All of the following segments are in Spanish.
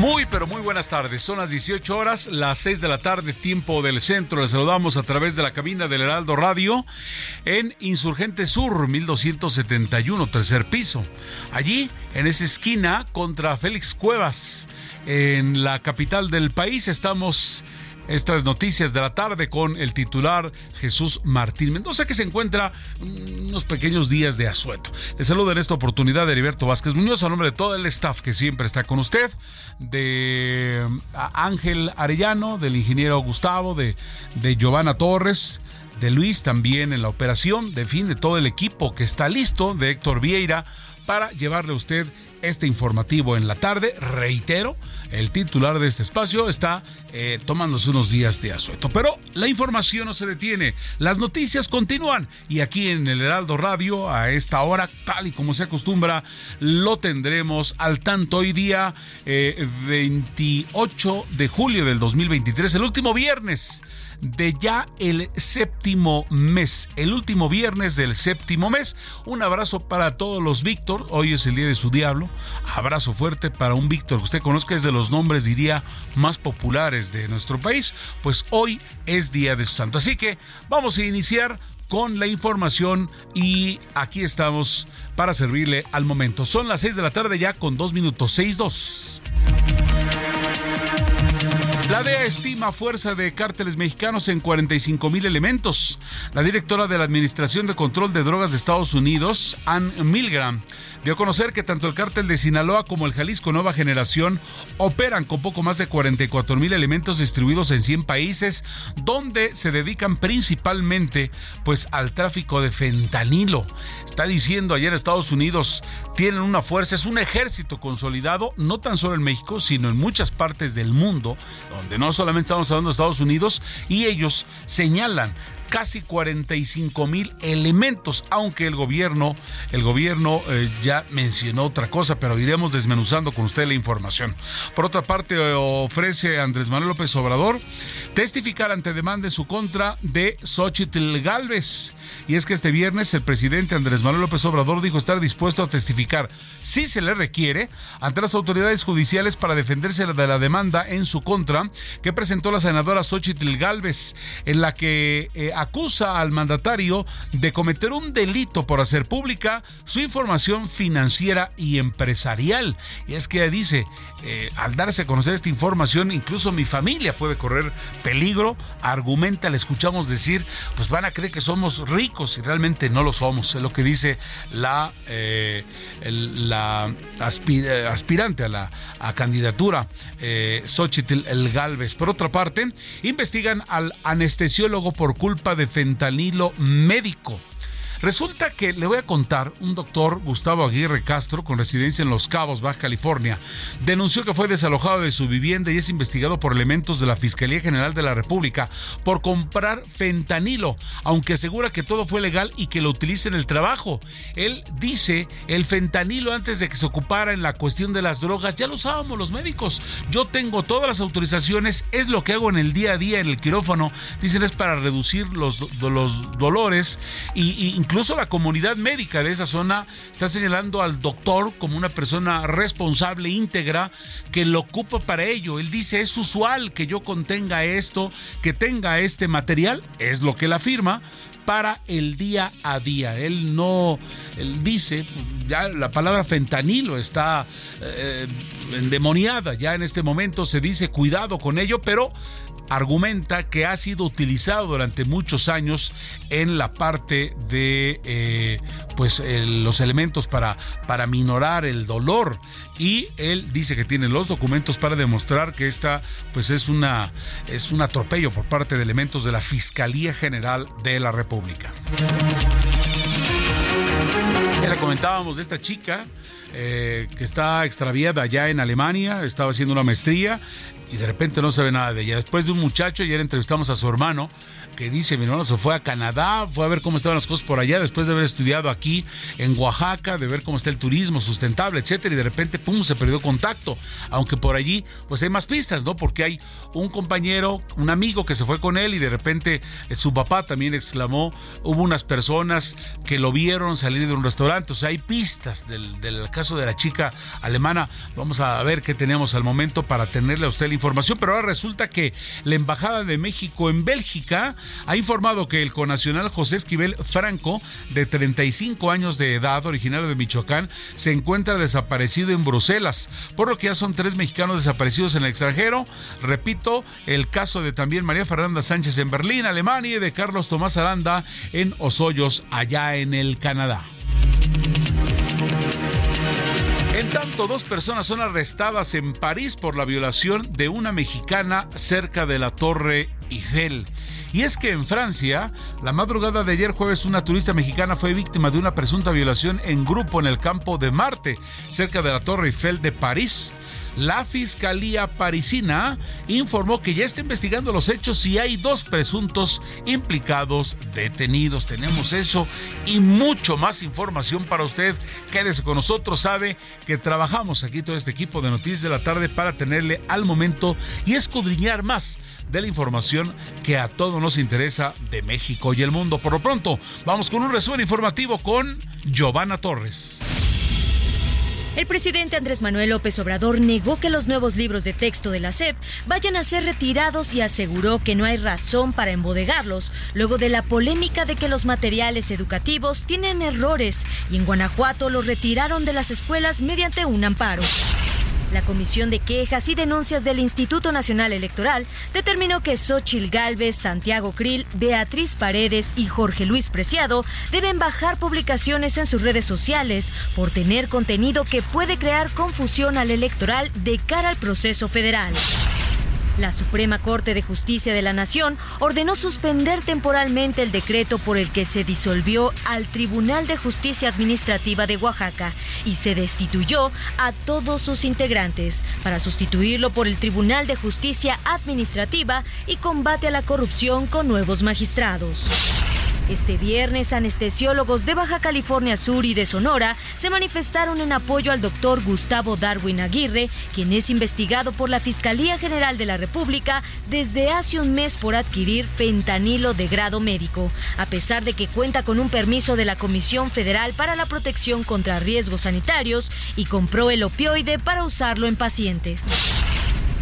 Muy, pero muy buenas tardes. Son las 18 horas, las 6 de la tarde, tiempo del centro. Les saludamos a través de la cabina del Heraldo Radio en Insurgente Sur, 1271, tercer piso. Allí, en esa esquina, contra Félix Cuevas, en la capital del país, estamos estas noticias de la tarde con el titular Jesús Martín Mendoza, que se encuentra unos pequeños días de asueto. Le saludo en esta oportunidad de Heriberto Vázquez Muñoz, a nombre de todo el staff que siempre está con usted, de Ángel Arellano, del ingeniero Gustavo, de, de Giovanna Torres de Luis también en la operación, de fin, de todo el equipo que está listo, de Héctor Vieira, para llevarle a usted este informativo en la tarde. Reitero, el titular de este espacio está eh, tomándose unos días de asueto. Pero la información no se detiene, las noticias continúan y aquí en el Heraldo Radio, a esta hora, tal y como se acostumbra, lo tendremos al tanto hoy día 28 eh, de julio del 2023, el último viernes de ya el séptimo mes, el último viernes del séptimo mes. Un abrazo para todos los Víctor, hoy es el día de su diablo. Abrazo fuerte para un Víctor que usted conozca, es de los nombres, diría, más populares de nuestro país. Pues hoy es día de su santo. Así que vamos a iniciar con la información y aquí estamos para servirle al momento. Son las 6 de la tarde ya con 2 minutos, 6-2. La DEA estima fuerza de cárteles mexicanos en 45 mil elementos. La directora de la Administración de Control de Drogas de Estados Unidos, Ann Milgram, dio a conocer que tanto el cártel de Sinaloa como el Jalisco Nueva Generación operan con poco más de 44 mil elementos distribuidos en 100 países, donde se dedican principalmente pues al tráfico de fentanilo. Está diciendo ayer Estados Unidos tienen una fuerza, es un ejército consolidado, no tan solo en México, sino en muchas partes del mundo donde no solamente estamos hablando de Estados Unidos, y ellos señalan casi 45 mil elementos, aunque el gobierno, el gobierno eh, ya mencionó otra cosa, pero iremos desmenuzando con usted la información. Por otra parte, eh, ofrece Andrés Manuel López Obrador testificar ante demanda en su contra de Xochitl Galvez. Y es que este viernes el presidente Andrés Manuel López Obrador dijo estar dispuesto a testificar, si se le requiere, ante las autoridades judiciales para defenderse de la demanda en su contra que presentó la senadora Xochitl Galvez, en la que eh, acusa al mandatario de cometer un delito por hacer pública su información financiera y empresarial. Y es que dice, eh, al darse a conocer esta información, incluso mi familia puede correr peligro. Argumenta, le escuchamos decir, pues van a creer que somos ricos y realmente no lo somos. Es lo que dice la, eh, eh, aspirante a la candidatura, Xochitl El Galvez. Por otra parte, investigan al anestesiólogo por culpa de fentanilo médico. Resulta que le voy a contar, un doctor, Gustavo Aguirre Castro, con residencia en Los Cabos, Baja California, denunció que fue desalojado de su vivienda y es investigado por elementos de la Fiscalía General de la República por comprar fentanilo, aunque asegura que todo fue legal y que lo utiliza en el trabajo. Él dice, el fentanilo antes de que se ocupara en la cuestión de las drogas, ya lo usábamos los médicos. Yo tengo todas las autorizaciones, es lo que hago en el día a día en el quirófano. Dicen es para reducir los, los dolores y Incluso la comunidad médica de esa zona está señalando al doctor como una persona responsable, íntegra, que lo ocupa para ello. Él dice, es usual que yo contenga esto, que tenga este material, es lo que él afirma, para el día a día. Él no, él dice, pues, ya la palabra fentanilo está eh, endemoniada, ya en este momento se dice cuidado con ello, pero argumenta que ha sido utilizado durante muchos años en la parte de eh, pues los elementos para, para minorar el dolor y él dice que tiene los documentos para demostrar que esta pues es una es un atropello por parte de elementos de la Fiscalía General de la República. Ya le comentábamos de esta chica eh, que está extraviada allá en Alemania, estaba haciendo una maestría y de repente no sabe nada de ella. Después de un muchacho, ayer entrevistamos a su hermano, que dice, mi hermano se fue a Canadá, fue a ver cómo estaban las cosas por allá, después de haber estudiado aquí en Oaxaca, de ver cómo está el turismo sustentable, etcétera, y de repente, pum, se perdió contacto. Aunque por allí, pues hay más pistas, ¿no? Porque hay un compañero, un amigo que se fue con él y de repente eh, su papá también exclamó, hubo unas personas que lo vieron salir de un restaurante, o sea, hay pistas del, del caso de la chica alemana. Vamos a ver qué tenemos al momento para tenerle a usted la información, pero ahora resulta que la Embajada de México en Bélgica ha informado que el conacional José Esquivel Franco, de 35 años de edad, originario de Michoacán, se encuentra desaparecido en Bruselas, por lo que ya son tres mexicanos desaparecidos en el extranjero. Repito, el caso de también María Fernanda Sánchez en Berlín, Alemania, y de Carlos Tomás Aranda en Osoyos, allá en el Canadá. Tanto, dos personas son arrestadas en París por la violación de una mexicana cerca de la Torre Eiffel. Y es que en Francia, la madrugada de ayer jueves, una turista mexicana fue víctima de una presunta violación en grupo en el campo de Marte, cerca de la Torre Eiffel de París. La Fiscalía Parisina informó que ya está investigando los hechos y hay dos presuntos implicados detenidos. Tenemos eso y mucho más información para usted. Quédese con nosotros, sabe que trabajamos aquí todo este equipo de Noticias de la Tarde para tenerle al momento y escudriñar más de la información que a todos nos interesa de México y el mundo. Por lo pronto, vamos con un resumen informativo con Giovanna Torres. El presidente Andrés Manuel López Obrador negó que los nuevos libros de texto de la SEP vayan a ser retirados y aseguró que no hay razón para embodegarlos, luego de la polémica de que los materiales educativos tienen errores y en Guanajuato los retiraron de las escuelas mediante un amparo. La Comisión de Quejas y Denuncias del Instituto Nacional Electoral determinó que Xochil Gálvez, Santiago Krill, Beatriz Paredes y Jorge Luis Preciado deben bajar publicaciones en sus redes sociales por tener contenido que puede crear confusión al electoral de cara al proceso federal. La Suprema Corte de Justicia de la Nación ordenó suspender temporalmente el decreto por el que se disolvió al Tribunal de Justicia Administrativa de Oaxaca y se destituyó a todos sus integrantes para sustituirlo por el Tribunal de Justicia Administrativa y combate a la corrupción con nuevos magistrados. Este viernes, anestesiólogos de Baja California Sur y de Sonora se manifestaron en apoyo al doctor Gustavo Darwin Aguirre, quien es investigado por la Fiscalía General de la República desde hace un mes por adquirir fentanilo de grado médico, a pesar de que cuenta con un permiso de la Comisión Federal para la Protección contra Riesgos Sanitarios y compró el opioide para usarlo en pacientes.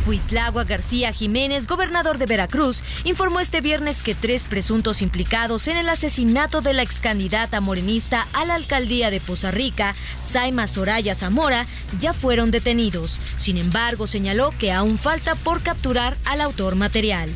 Huitlagua García Jiménez, gobernador de Veracruz, informó este viernes que tres presuntos implicados en el asesinato de la ex candidata morenista a la alcaldía de Poza Rica, Saima Soraya Zamora, ya fueron detenidos. Sin embargo, señaló que aún falta por capturar al autor material.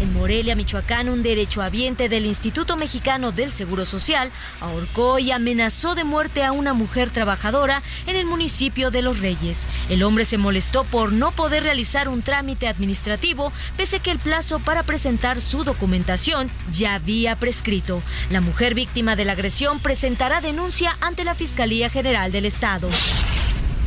En Morelia, Michoacán, un derechohabiente del Instituto Mexicano del Seguro Social ahorcó y amenazó de muerte a una mujer trabajadora en el municipio de Los Reyes. El hombre se molestó por no poder realizar un trámite administrativo, pese que el plazo para presentar su documentación ya había prescrito. La mujer víctima de la agresión presentará denuncia ante la Fiscalía General del Estado.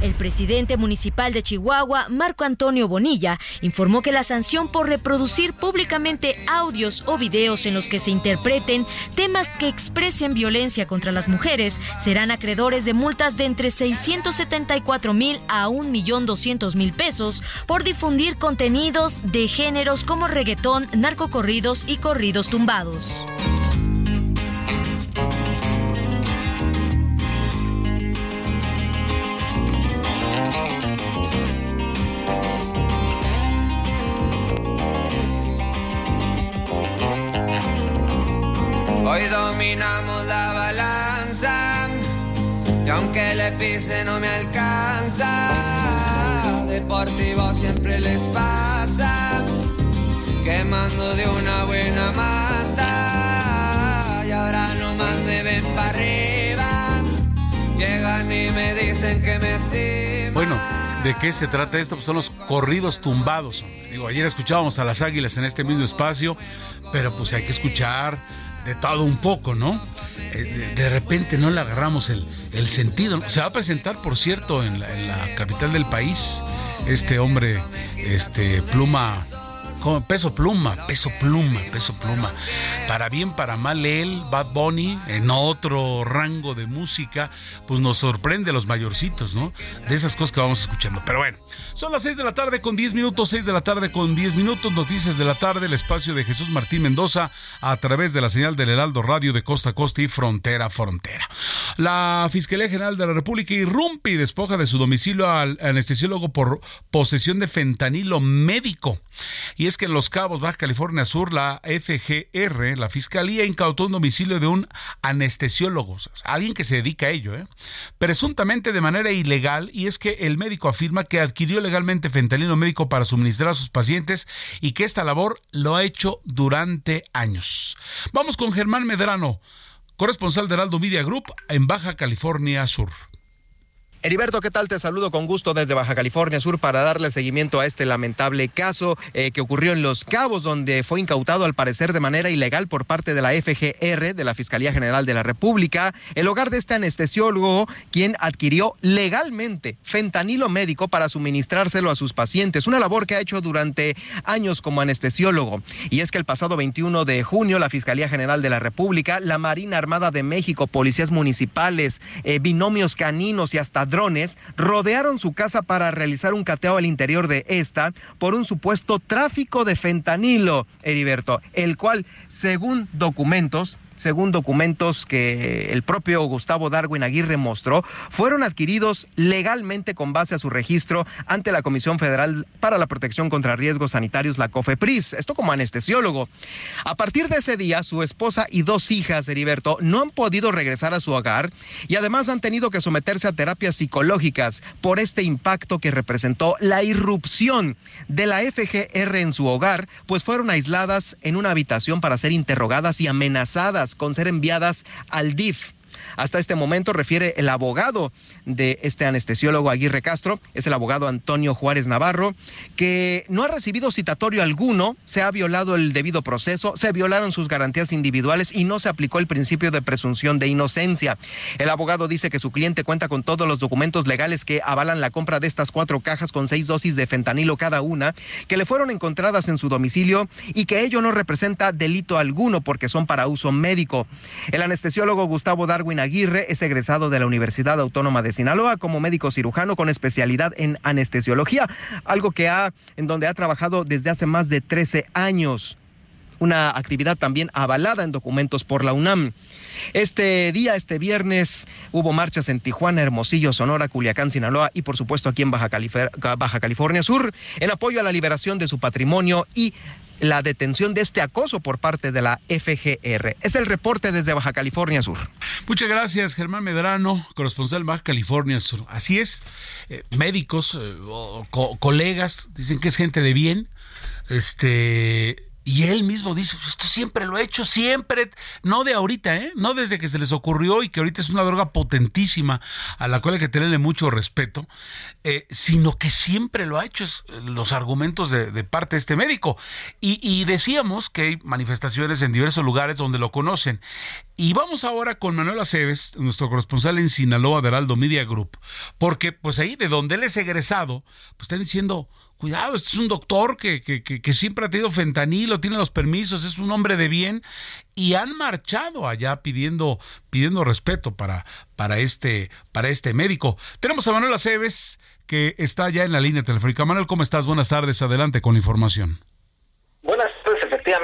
El presidente municipal de Chihuahua, Marco Antonio Bonilla, informó que la sanción por reproducir públicamente audios o videos en los que se interpreten temas que expresen violencia contra las mujeres serán acreedores de multas de entre 674 mil a 1.200.000 pesos por difundir contenidos de géneros como reggaetón, narcocorridos y corridos tumbados. Le pise no me alcanza. Deportivo siempre les pasa, quemando de una buena mata. Y ahora nomás me ven para arriba, llegan y me dicen que me estiman. Bueno, ¿de qué se trata esto? Pues son los corridos tumbados. Digo, ayer escuchábamos a las águilas en este mismo espacio, pero pues hay que escuchar de todo un poco, ¿no? Eh, de, repente no le agarramos el, sentido. Se va a presentar, por cierto, en la capital del país, este hombre, este Pluma peso pluma, peso pluma, peso pluma. Para bien, para mal, él, Bad Bunny, en otro rango de música, pues nos sorprende a los mayorcitos, ¿no? De esas cosas que vamos escuchando. Pero bueno, son las 6 de la tarde con 10 minutos, 6 de la tarde con 10 minutos, noticias de la tarde, el espacio de Jesús Martín Mendoza a través de la señal del Heraldo Radio de costa a costa y frontera a frontera. La Fiscalía General de la República irrumpe y despoja de su domicilio al anestesiólogo por posesión de fentanilo médico. Y es que en Los Cabos, Baja California Sur, la FGR, la Fiscalía, incautó un domicilio de un anestesiólogo, alguien que se dedica a ello, ¿eh? presuntamente de manera ilegal, y es que el médico afirma que adquirió legalmente fentanilo médico para suministrar a sus pacientes y que esta labor lo ha hecho durante años. Vamos con Germán Medrano, corresponsal de Heraldo Media Group en Baja California Sur. Heriberto, ¿qué tal? Te saludo con gusto desde Baja California Sur para darle seguimiento a este lamentable caso eh, que ocurrió en Los Cabos, donde fue incautado al parecer de manera ilegal por parte de la FGR, de la Fiscalía General de la República, el hogar de este anestesiólogo, quien adquirió legalmente fentanilo médico para suministrárselo a sus pacientes, una labor que ha hecho durante años como anestesiólogo. Y es que el pasado 21 de junio, la Fiscalía General de la República, la Marina Armada de México, policías municipales, eh, binomios caninos y hasta drones rodearon su casa para realizar un cateo al interior de esta por un supuesto tráfico de fentanilo, Heriberto, el cual, según documentos, según documentos que el propio Gustavo Darwin Aguirre mostró, fueron adquiridos legalmente con base a su registro ante la Comisión Federal para la Protección contra Riesgos Sanitarios, la COFEPRIS, esto como anestesiólogo. A partir de ese día, su esposa y dos hijas, Heriberto, no han podido regresar a su hogar y además han tenido que someterse a terapias psicológicas por este impacto que representó la irrupción de la FGR en su hogar, pues fueron aisladas en una habitación para ser interrogadas y amenazadas con ser enviadas al DIF. Hasta este momento refiere el abogado de este anestesiólogo Aguirre Castro, es el abogado Antonio Juárez Navarro, que no ha recibido citatorio alguno, se ha violado el debido proceso, se violaron sus garantías individuales y no se aplicó el principio de presunción de inocencia. El abogado dice que su cliente cuenta con todos los documentos legales que avalan la compra de estas cuatro cajas con seis dosis de fentanilo cada una, que le fueron encontradas en su domicilio y que ello no representa delito alguno porque son para uso médico. El anestesiólogo Gustavo Darwin Aguirre es egresado de la Universidad Autónoma de Sinaloa como médico cirujano con especialidad en anestesiología, algo que ha en donde ha trabajado desde hace más de 13 años una actividad también avalada en documentos por la UNAM. Este día, este viernes, hubo marchas en Tijuana, Hermosillo, Sonora, Culiacán, Sinaloa y por supuesto aquí en Baja, California Sur en apoyo a la liberación de su patrimonio y la detención de este acoso por parte de la FGR. Es el reporte desde Baja California Sur. Muchas gracias, Germán Medrano, corresponsal Baja California Sur. Así es, eh, médicos, eh, colegas, dicen que es gente de bien. Este, y él mismo dice, pues, esto siempre lo he hecho, siempre, no de ahorita, ¿eh? no desde que se les ocurrió y que ahorita es una droga potentísima a la cual hay que tenerle mucho respeto, eh, sino que siempre lo ha hecho, es los argumentos de, parte de este médico. Y, y, decíamos que hay manifestaciones en diversos lugares donde lo conocen. Y vamos ahora con Manuel Aceves, nuestro corresponsal en Sinaloa de Heraldo Media Group, porque pues ahí de donde él es egresado, pues están diciendo cuidado, este es un doctor que, que, que, siempre ha tenido fentanilo, tiene los permisos, es un hombre de bien y han marchado allá pidiendo, pidiendo respeto para, para, este, para este médico. Tenemos a Manuel Aceves que está ya en la línea telefónica. Manuel, ¿cómo estás? Buenas tardes, adelante con la información. Buenas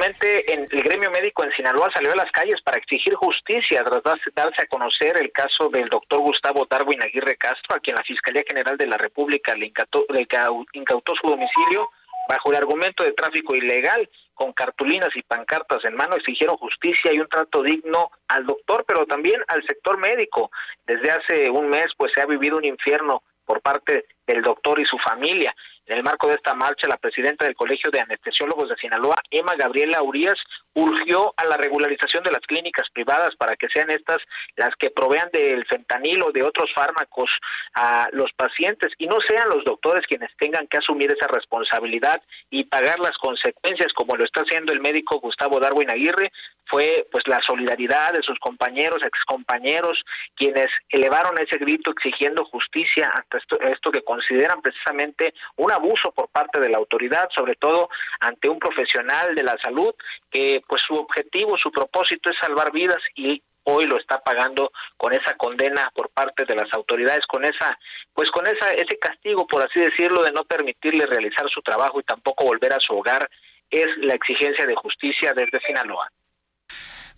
efectivamente en el gremio médico en Sinaloa salió a las calles para exigir justicia tras darse a conocer el caso del doctor Gustavo Darwin Aguirre Castro, a quien la Fiscalía General de la República le incautó, le incautó su domicilio bajo el argumento de tráfico ilegal, con cartulinas y pancartas en mano, exigieron justicia y un trato digno al doctor, pero también al sector médico. Desde hace un mes, pues se ha vivido un infierno por parte del doctor y su familia. En el marco de esta marcha, la presidenta del Colegio de Anestesiólogos de Sinaloa, Emma Gabriela Urias, urgió a la regularización de las clínicas privadas para que sean estas las que provean del fentanilo o de otros fármacos a los pacientes y no sean los doctores quienes tengan que asumir esa responsabilidad y pagar las consecuencias como lo está haciendo el médico Gustavo Darwin Aguirre fue pues la solidaridad de sus compañeros, excompañeros, quienes elevaron ese grito exigiendo justicia ante esto, esto que consideran precisamente un abuso por parte de la autoridad, sobre todo ante un profesional de la salud que pues su objetivo, su propósito es salvar vidas y hoy lo está pagando con esa condena por parte de las autoridades, con esa, pues con esa, ese castigo, por así decirlo, de no permitirle realizar su trabajo y tampoco volver a su hogar, es la exigencia de justicia desde Sinaloa.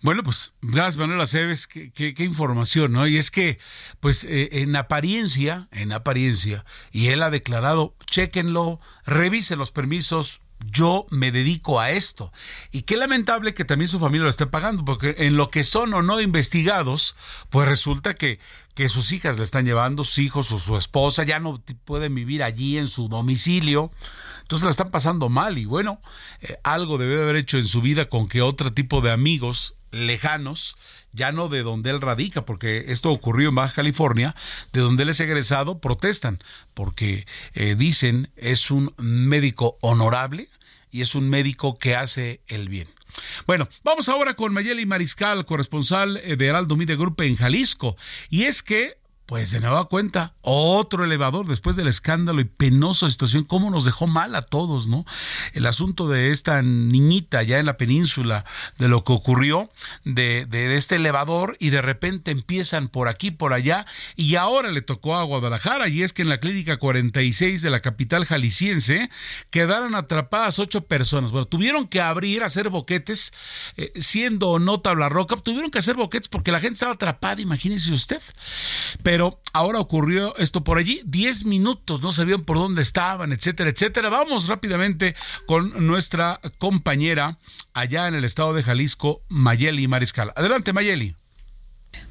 Bueno, pues gracias Manuel Aceves, qué, qué, información, ¿no? Y es que, pues eh, en apariencia, en apariencia, y él ha declarado, chéquenlo, revisen los permisos, yo me dedico a esto. Y qué lamentable que también su familia lo esté pagando, porque en lo que son o no investigados, pues resulta que, que sus hijas le están llevando, sus hijos o su esposa, ya no pueden vivir allí en su domicilio. Entonces la están pasando mal y bueno, eh, algo debe haber hecho en su vida con que otro tipo de amigos lejanos, ya no de donde él radica, porque esto ocurrió en Baja California, de donde él es egresado, protestan, porque eh, dicen es un médico honorable y es un médico que hace el bien. Bueno, vamos ahora con Mayeli Mariscal, corresponsal eh, de Heraldo Media Group en Jalisco. Y es que pues de nueva cuenta, otro elevador después del escándalo y penosa situación, cómo nos dejó mal a todos, ¿no? El asunto de esta niñita ya en la península, de lo que ocurrió, de, de este elevador y de repente empiezan por aquí, por allá, y ahora le tocó a Guadalajara, y es que en la clínica 46 de la capital jalisciense quedaron atrapadas ocho personas. Bueno, tuvieron que abrir, hacer boquetes, eh, siendo o no tabla roca, tuvieron que hacer boquetes porque la gente estaba atrapada, imagínese usted. Ahora ocurrió esto por allí, 10 minutos, no sabían por dónde estaban, etcétera, etcétera. Vamos rápidamente con nuestra compañera allá en el estado de Jalisco, Mayeli Mariscal. Adelante, Mayeli.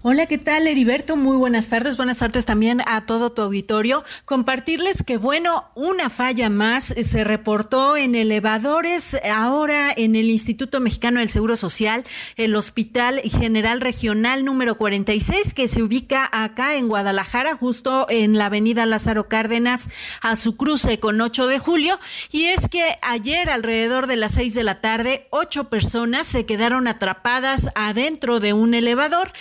Hola, ¿qué tal, Heriberto? Muy buenas tardes. Buenas tardes también a todo tu auditorio. Compartirles que, bueno, una falla más se reportó en elevadores ahora en el Instituto Mexicano del Seguro Social, el Hospital General Regional número 46, que se ubica acá en Guadalajara, justo en la avenida Lázaro Cárdenas, a su cruce con 8 de julio. Y es que ayer, alrededor de las 6 de la tarde, ocho personas se quedaron atrapadas adentro de un elevador.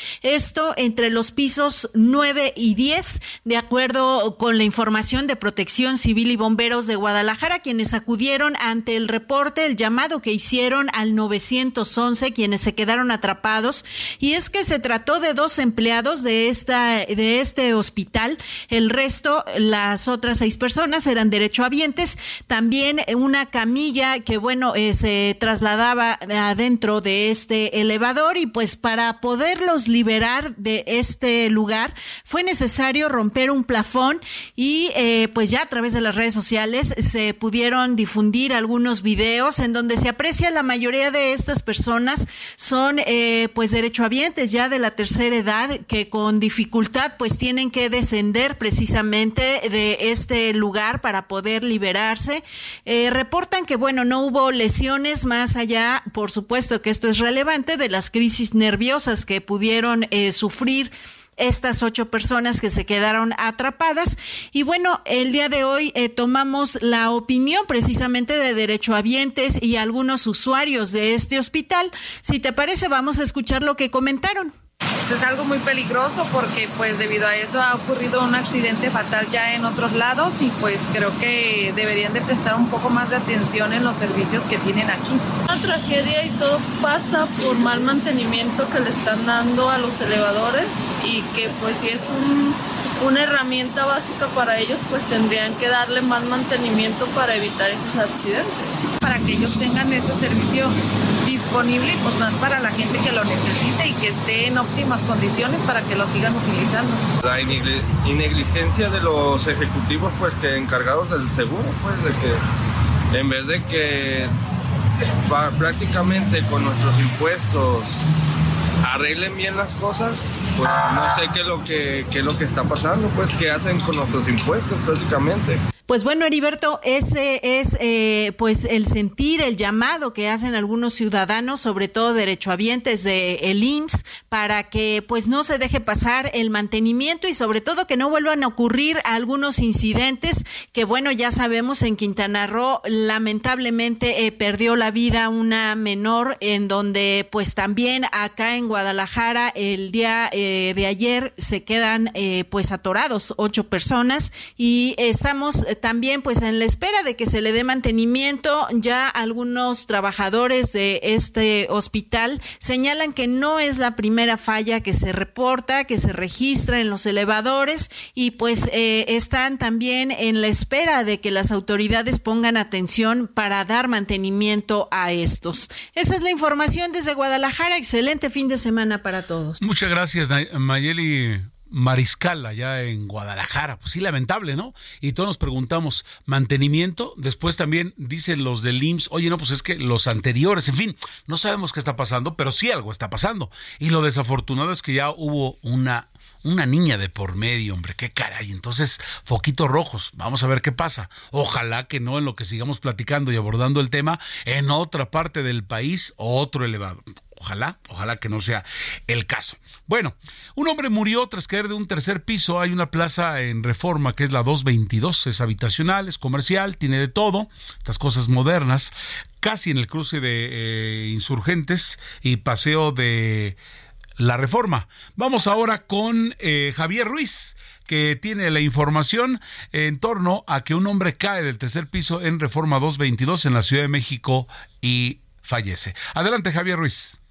Esto entre los pisos 9 y 10, de acuerdo con la información de Protección Civil y Bomberos de Guadalajara, quienes acudieron ante el reporte, el llamado que hicieron al 911, quienes se quedaron atrapados. Y es que se trató de dos empleados de, esta, de este hospital. El resto, las otras seis personas, eran derechohabientes. También una camilla que, bueno, eh, se trasladaba adentro de este elevador y pues para poderlos liberar de este lugar, fue necesario romper un plafón y eh, pues ya a través de las redes sociales se pudieron difundir algunos videos en donde se aprecia la mayoría de estas personas son eh, pues derechohabientes ya de la tercera edad que con dificultad pues tienen que descender precisamente de este lugar para poder liberarse. Eh, reportan que bueno, no hubo lesiones más allá, por supuesto que esto es relevante, de las crisis nerviosas que pudieron sufrir estas ocho personas que se quedaron atrapadas. Y bueno, el día de hoy eh, tomamos la opinión precisamente de derechohabientes y algunos usuarios de este hospital. Si te parece, vamos a escuchar lo que comentaron. Es algo muy peligroso porque pues debido a eso ha ocurrido un accidente fatal ya en otros lados y pues creo que deberían de prestar un poco más de atención en los servicios que tienen aquí. Una tragedia y todo pasa por mal mantenimiento que le están dando a los elevadores y que pues si es un, una herramienta básica para ellos pues tendrían que darle más mantenimiento para evitar esos accidentes. Para que ellos tengan ese servicio disponible pues más para la gente que lo necesite y que esté en óptimas condiciones para que lo sigan utilizando. La negligencia de los ejecutivos pues que encargados del seguro pues de que en vez de que prácticamente con nuestros impuestos arreglen bien las cosas, pues no sé qué es lo que, qué es lo que está pasando, pues qué hacen con nuestros impuestos prácticamente. Pues bueno, Heriberto, ese es eh, pues el sentir, el llamado que hacen algunos ciudadanos, sobre todo derechohabientes de el IMSS, para que pues no se deje pasar el mantenimiento y sobre todo que no vuelvan a ocurrir algunos incidentes que bueno, ya sabemos en Quintana Roo lamentablemente eh, perdió la vida una menor en donde pues también acá en Guadalajara el día eh, de ayer se quedan pues atorados ocho personas y estamos también pues en la espera de que se le dé mantenimiento, ya algunos trabajadores de este hospital señalan que no es la primera falla que se reporta, que se registra en los elevadores y pues eh, están también en la espera de que las autoridades pongan atención para dar mantenimiento a estos. Esa es la información desde Guadalajara. Excelente fin de semana para todos. Muchas gracias, Mayeli Mariscal allá en Guadalajara. Pues sí, lamentable, ¿no? Y todos nos preguntamos, mantenimiento, después también dicen los del IMSS, oye, no, pues es que los anteriores, en fin, no sabemos qué está pasando, pero sí algo está pasando. Y lo desafortunado es que ya hubo una una niña de por medio, hombre, qué caray. Entonces, foquitos rojos, vamos a ver qué pasa. Ojalá que no en lo que sigamos platicando y abordando el tema en otra parte del país, otro elevado. Ojalá, ojalá que no sea el caso. Bueno, un hombre murió tras caer de un tercer piso. Hay una plaza en reforma que es la 222. Es habitacional, es comercial, tiene de todo, estas cosas modernas, casi en el cruce de eh, insurgentes y paseo de la reforma. Vamos ahora con eh, Javier Ruiz, que tiene la información en torno a que un hombre cae del tercer piso en Reforma 222 en la Ciudad de México y fallece. Adelante, Javier Ruiz.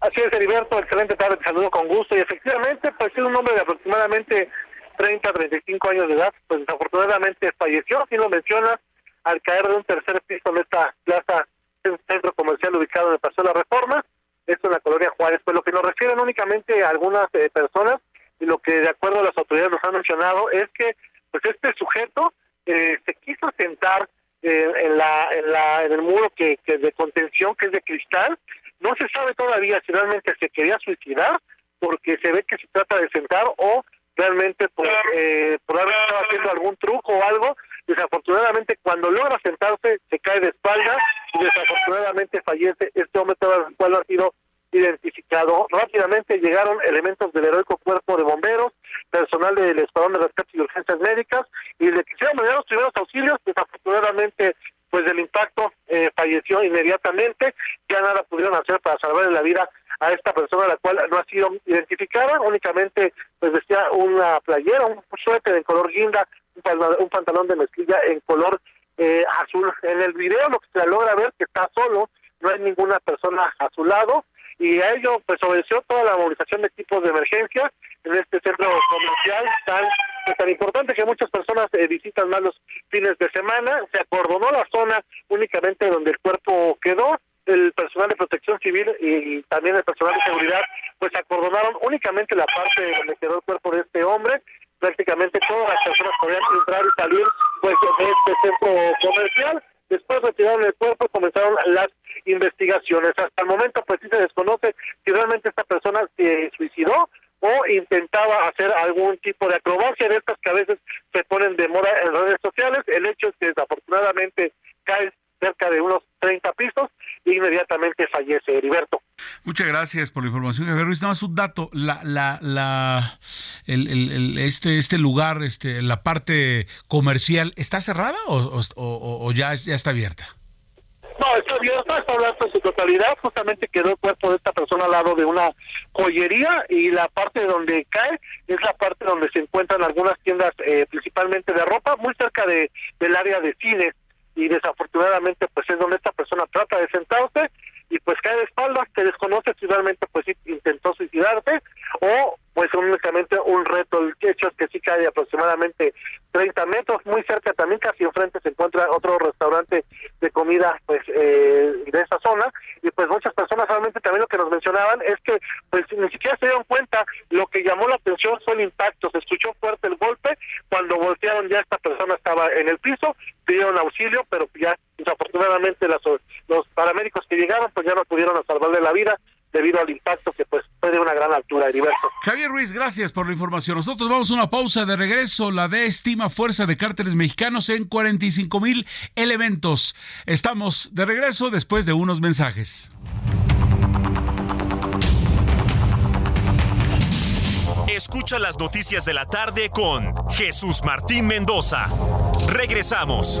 Así es, Heriberto, excelente tarde, te saludo con gusto. Y efectivamente, pues es un hombre de aproximadamente 30, 35 años de edad, pues desafortunadamente falleció, si lo mencionas, al caer de un tercer piso en esta plaza, en un centro comercial ubicado en el Paseo de la Reforma, esto en la colonia Juárez. Pues lo que nos refieren únicamente a algunas eh, personas, y lo que de acuerdo a las autoridades nos han mencionado, es que pues este sujeto eh, se quiso sentar eh, en, la, en, la, en el muro que, que de contención, que es de cristal, no se sabe todavía si realmente se quería suicidar, porque se ve que se trata de sentar o realmente por, eh, por haber estado haciendo algún truco o algo. Desafortunadamente, cuando logra sentarse, se cae de espalda y desafortunadamente fallece. Este hombre todavía no ha sido identificado. Rápidamente llegaron elementos del heroico cuerpo de bomberos, personal del Escuadrón de Rescate y Urgencias Médicas, y le quisieron mandar los primeros auxilios. Desafortunadamente, pues del impacto eh, falleció inmediatamente, ya nada pudieron hacer para salvar la vida a esta persona la cual no ha sido identificada, únicamente pues vestía una playera, un suéter en color guinda, un, pantalón de mezclilla en color eh, azul. En el video lo que se logra ver que está solo, no hay ninguna persona a su lado y a ello pues obedeció toda la movilización de equipos de emergencia en este centro comercial tan es tan importante que muchas personas eh, visitan más los fines de semana. Se acordonó la zona únicamente donde el cuerpo quedó. El personal de protección civil y también el personal de seguridad, pues acordonaron únicamente la parte donde quedó el cuerpo de este hombre. Prácticamente todas las personas podían entrar y salir pues de este centro comercial. Después retiraron el cuerpo y comenzaron las investigaciones. Hasta el momento, pues sí se desconoce si realmente esta persona se suicidó o intentaba hacer algún tipo de acrobacia de estas que a veces se ponen de moda en redes sociales. El hecho es que desafortunadamente cae cerca de unos 30 pisos e inmediatamente fallece Heriberto. Muchas gracias por la información, Javier Ruiz. Nada más un dato, la, la, la, el, el, este, este lugar, este, la parte comercial, ¿está cerrada o, o, o ya, ya está abierta? No, está abierta, está abierta en su totalidad. Justamente quedó el cuerpo de esta persona al lado de una joyería y la parte donde cae es la parte donde se encuentran algunas tiendas, eh, principalmente de ropa, muy cerca de del área de cine. Y desafortunadamente, pues es donde esta persona trata de sentarse y pues cae de espaldas. Se desconoce si realmente pues intentó suicidarse o pues únicamente un reto. El hecho es que sí cae aproximadamente 30 metros, muy cerca también, casi enfrente se encuentra otro restaurante de comida pues eh, de esa zona. Y pues muchas personas realmente también lo que nos mencionaban es que pues ni siquiera se dieron cuenta, lo que llamó la atención fue el impacto, se escuchó fuerte el golpe, cuando voltearon ya esta persona estaba en el piso, pidieron auxilio, pero ya paramédicos que llegaron pues ya no pudieron salvarle la vida debido al impacto que pues fue de una gran altura, Heriberto. Javier Ruiz, gracias por la información. Nosotros vamos a una pausa de regreso. La D estima fuerza de cárteles mexicanos en 45 mil elementos. Estamos de regreso después de unos mensajes. Escucha las noticias de la tarde con Jesús Martín Mendoza. Regresamos.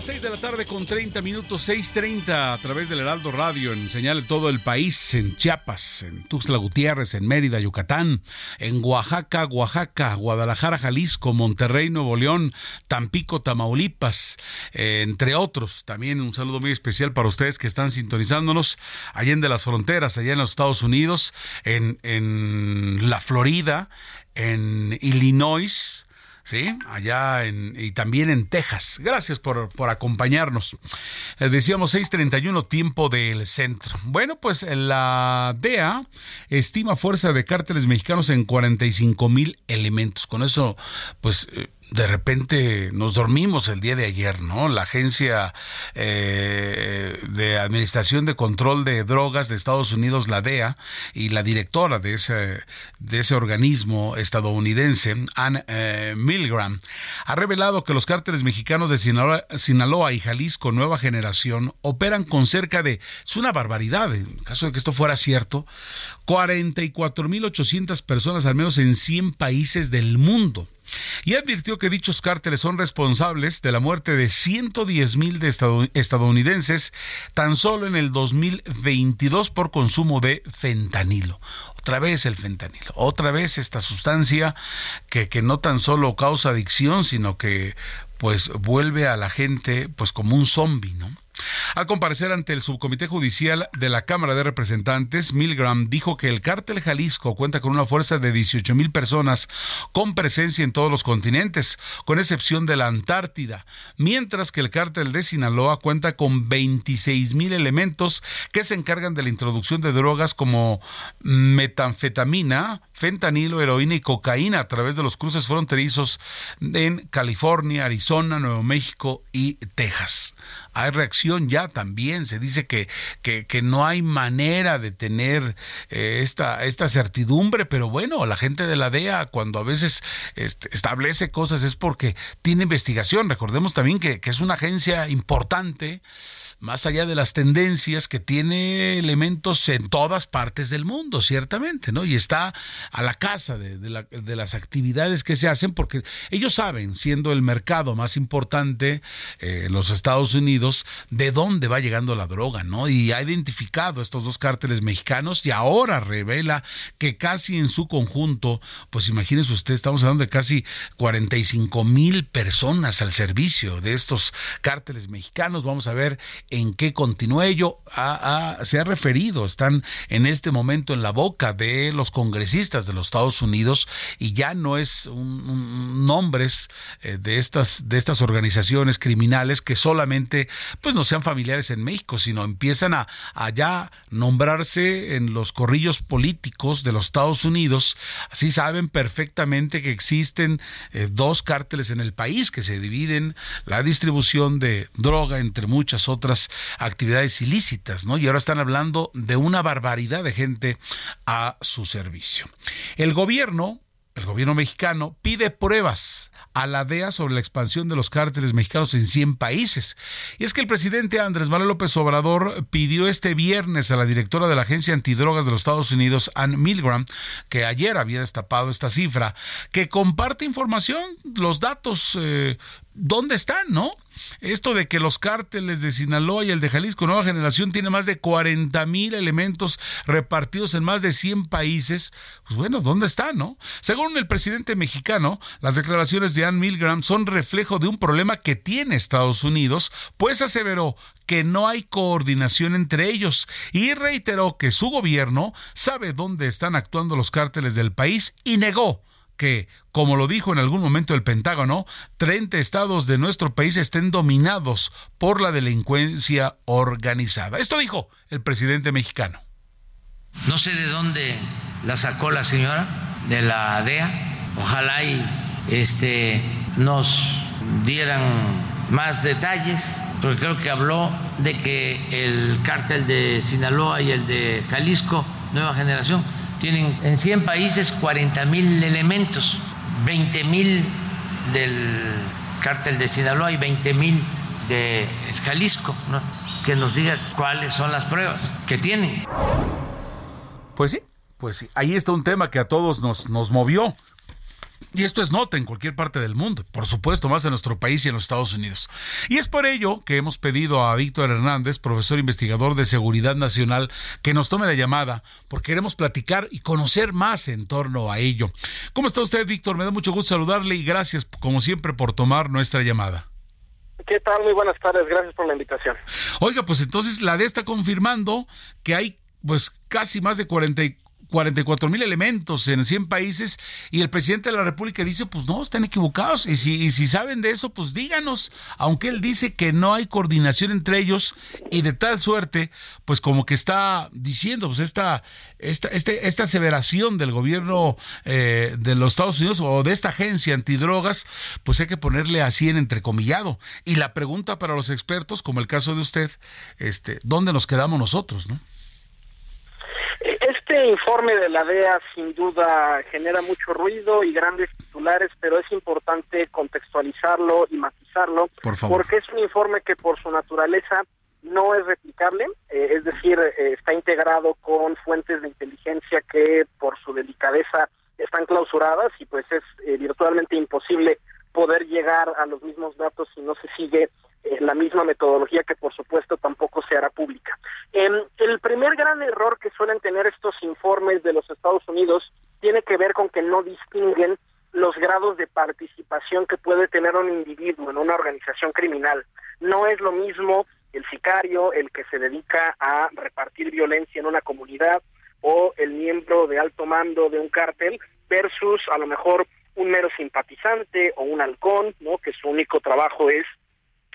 Las 6 de la tarde con 30 minutos, 6.30 a través del Heraldo Radio en señal de todo el país, en Chiapas, en Tuxtla Gutiérrez, en Mérida, Yucatán, en Oaxaca, Oaxaca, Guadalajara, Jalisco, Monterrey, Nuevo León, Tampico, Tamaulipas, eh, entre otros. También un saludo muy especial para ustedes que están sintonizándonos allá en de las fronteras, allá en los Estados Unidos, en, en la Florida, en Illinois, ¿sí? Allá en, y también en Texas. Gracias por, por acompañarnos. Eh, decíamos 6:31 tiempo del centro. Bueno, pues la DEA estima fuerza de cárteles mexicanos en 45 mil elementos. Con eso, pues... Eh, de repente nos dormimos el día de ayer, ¿no? La Agencia eh, de Administración de Control de Drogas de Estados Unidos, la DEA, y la directora de ese, de ese organismo estadounidense, Ann eh, Milgram, ha revelado que los cárteles mexicanos de Sinaloa, Sinaloa, y Jalisco Nueva Generación operan con cerca de, es una barbaridad, en caso de que esto fuera cierto, 44.800 personas al menos en 100 países del mundo y advirtió que dichos cárteles son responsables de la muerte de 110 mil estadounidenses tan solo en el 2022 por consumo de fentanilo. Otra vez el fentanilo, otra vez esta sustancia que, que no tan solo causa adicción, sino que pues vuelve a la gente pues como un zombi, ¿no? Al comparecer ante el subcomité judicial de la Cámara de Representantes, Milgram dijo que el cártel Jalisco cuenta con una fuerza de 18 mil personas con presencia en todos los continentes, con excepción de la Antártida, mientras que el cártel de Sinaloa cuenta con 26 mil elementos que se encargan de la introducción de drogas como metanfetamina, fentanilo, heroína y cocaína a través de los cruces fronterizos en California, Arizona, Nuevo México y Texas hay reacción ya también. Se dice que, que, que no hay manera de tener eh, esta, esta certidumbre, pero bueno, la gente de la DEA cuando a veces este, establece cosas es porque tiene investigación. Recordemos también que, que es una agencia importante más allá de las tendencias que tiene elementos en todas partes del mundo, ciertamente, ¿no? Y está a la casa de, las actividades que se hacen porque ellos saben, siendo el mercado más importante eh, en los Estados Unidos, de dónde va llegando la droga, ¿no? Y ha identificado estos dos cárteles mexicanos y ahora revela que casi en su conjunto, pues imagínense usted, estamos hablando de casi 45 mil personas al servicio de estos cárteles mexicanos. Vamos a ver en qué continúa ello. se ha referido, están en este momento en la boca de los congresistas de los Estados Unidos y ya no es un, nombres eh, de estas de estas organizaciones criminales que solamente pues no sean familiares en México, sino empiezan a, ya nombrarse en los corrillos políticos de los Estados Unidos. Así saben perfectamente que existen eh, dos cárteles en el país que se dividen la distribución de droga entre muchas otras actividades ilícitas, ¿no? Y ahora están hablando de una barbaridad de gente a su servicio. El gobierno, el gobierno mexicano, pide pruebas a la DEA sobre la expansión de los cárteles mexicanos en 100 países. Y es que el presidente Andrés Manuel López Obrador pidió este viernes a la directora de la Agencia Antidrogas de los Estados Unidos, Ann Milgram, que ayer había destapado esta cifra, que comparte información, los datos, eh, ¿dónde están, no? Esto de que los cárteles de Sinaloa y el de Jalisco Nueva Generación tiene más de 40 mil elementos repartidos en más de 100 países, pues bueno, ¿dónde están, no? Según el presidente mexicano, las declaraciones de Ann Milgram son reflejo de un problema que tiene Estados Unidos, pues aseveró que no hay coordinación entre ellos y reiteró que su gobierno sabe dónde están actuando los cárteles del país y negó que, como lo dijo en algún momento el Pentágono, 30 estados de nuestro país estén dominados por la delincuencia organizada. Esto dijo el presidente mexicano. No sé de dónde la sacó la señora de la DEA. Ojalá y este, nos dieran más detalles, porque creo que habló de que el cártel de Sinaloa y el de Jalisco, nueva generación, tienen en 100 países 40 mil elementos, 20 mil del cártel de Sinaloa y 20 mil de Jalisco, que nos diga cuáles son las pruebas que tienen. Pues sí, pues sí, ahí está un tema que a todos nos, nos movió. Y esto es nota en cualquier parte del mundo, por supuesto, más en nuestro país y en los Estados Unidos. Y es por ello que hemos pedido a Víctor Hernández, profesor investigador de Seguridad Nacional, que nos tome la llamada, porque queremos platicar y conocer más en torno a ello. ¿Cómo está usted, Víctor? Me da mucho gusto saludarle y gracias, como siempre, por tomar nuestra llamada. ¿Qué tal? Muy buenas tardes, gracias por la invitación. Oiga, pues entonces la D está confirmando que hay pues casi más de 40 44 mil elementos en 100 países y el presidente de la República dice, pues no, están equivocados. Y si, si saben de eso, pues díganos. Aunque él dice que no hay coordinación entre ellos y de tal suerte, pues como que está diciendo, pues esta, esta, este, esta aseveración del gobierno eh, de los Estados Unidos o de esta agencia antidrogas, pues hay que ponerle así en entrecomillado. Y la pregunta para los expertos, como el caso de usted, este, ¿dónde nos quedamos nosotros, no? Este informe de la DEA sin duda genera mucho ruido y grandes titulares, pero es importante contextualizarlo y matizarlo, porque es un informe que por su naturaleza no es replicable, eh, es decir, eh, está integrado con fuentes de inteligencia que por su delicadeza están clausuradas y pues es eh, virtualmente imposible poder llegar a los mismos datos si no se sigue eh, la misma metodología que por supuesto tampoco se hará pública. Em, el primer gran error que suelen tener estos informes de los Estados Unidos tiene que ver con que no distinguen los grados de participación que puede tener un individuo en una organización criminal. No es lo mismo el sicario, el que se dedica a repartir violencia en una comunidad, o el miembro de alto mando de un cártel, versus a lo mejor un mero simpatizante o un halcón, ¿no? que su único trabajo es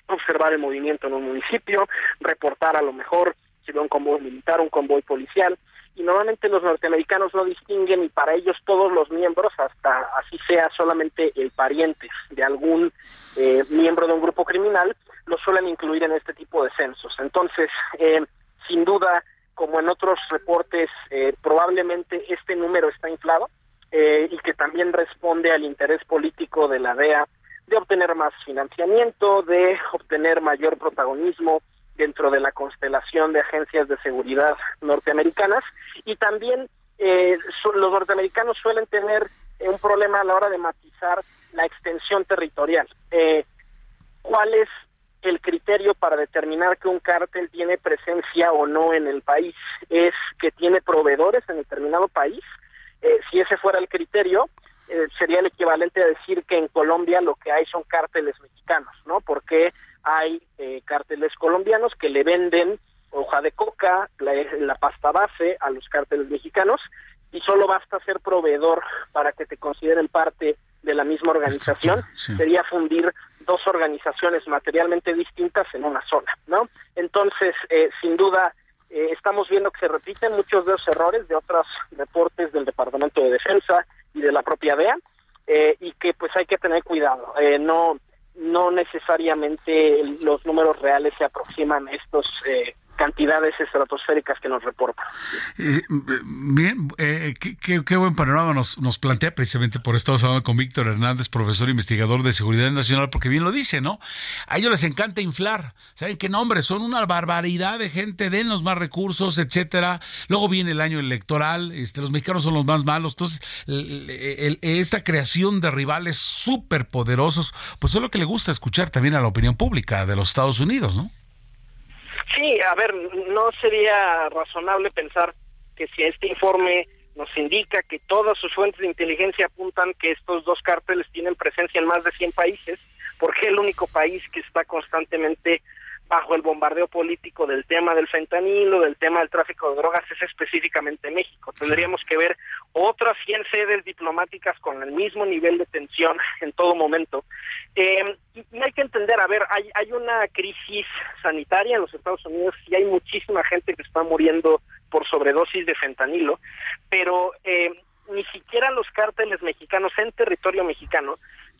observar el movimiento en un municipio, reportar a lo mejor si ve un convoy militar, un convoy policial, y normalmente los norteamericanos no distinguen y para ellos todos los miembros, hasta así sea solamente el pariente de algún eh, miembro de un grupo criminal, lo suelen incluir en este tipo de censos. Entonces, eh, sin duda, como en otros reportes, eh, probablemente este número está inflado y que también responde al interés político de la DEA de obtener más financiamiento, de obtener mayor protagonismo dentro de la constelación de agencias de seguridad norteamericanas y también eh, los norteamericanos suelen tener eh, un problema a la hora de matizar la extensión territorial. Eh, ¿Cuál es el criterio para determinar que un cártel tiene presencia o no en el país? ¿Es que tiene proveedores en determinado país? si ese fuera el criterio, eh, sería el equivalente a decir que en Colombia lo que hay son cárteles mexicanos, ¿no? Porque hay eh, cárteles colombianos que le venden hoja de coca, la, pasta base a los cárteles mexicanos y solo basta ser proveedor para que te consideren parte de la misma organización, sería fundir dos organizaciones materialmente distintas en una sola, ¿no? Entonces, eh, sin duda, estamos viendo que se repiten muchos de los errores de otros reportes del Departamento de Defensa, y de la propia DEA eh, y que pues hay que tener cuidado. Eh, no no necesariamente los números reales se aproximan a estos eh, cantidades estratosféricas que nos reportan. Eh, bien, eh, qué, buen panorama nos, plantea precisamente por estamos hablando con Víctor Hernández, profesor investigador de seguridad nacional, porque bien lo dice, ¿no? A ellos les encanta inflar, ¿saben qué nombre? Son una barbaridad de gente, denos más recursos, etcétera. Luego viene el año electoral, este, los mexicanos son los más malos, entonces esta creación de rivales súper poderosos, pues es lo que le gusta escuchar también a la opinión pública de los Estados Unidos, ¿no? Sí, a ver, no sería razonable pensar que si este informe nos indica que todas sus fuentes de inteligencia apuntan que estos dos cárteles tienen presencia en más de 100 países, porque el único país que está constantemente bajo el bombardeo político del tema del fentanilo, del tema del tráfico de drogas, es específicamente México. Tendríamos que ver otras 100 sedes diplomáticas con el mismo nivel de tensión en todo momento. Eh, y hay que entender, a ver, hay, hay una crisis sanitaria en los Estados Unidos y hay muchísima gente que está muriendo por sobredosis de fentanilo, pero eh, ni siquiera los cárteles mexicanos en territorio mexicano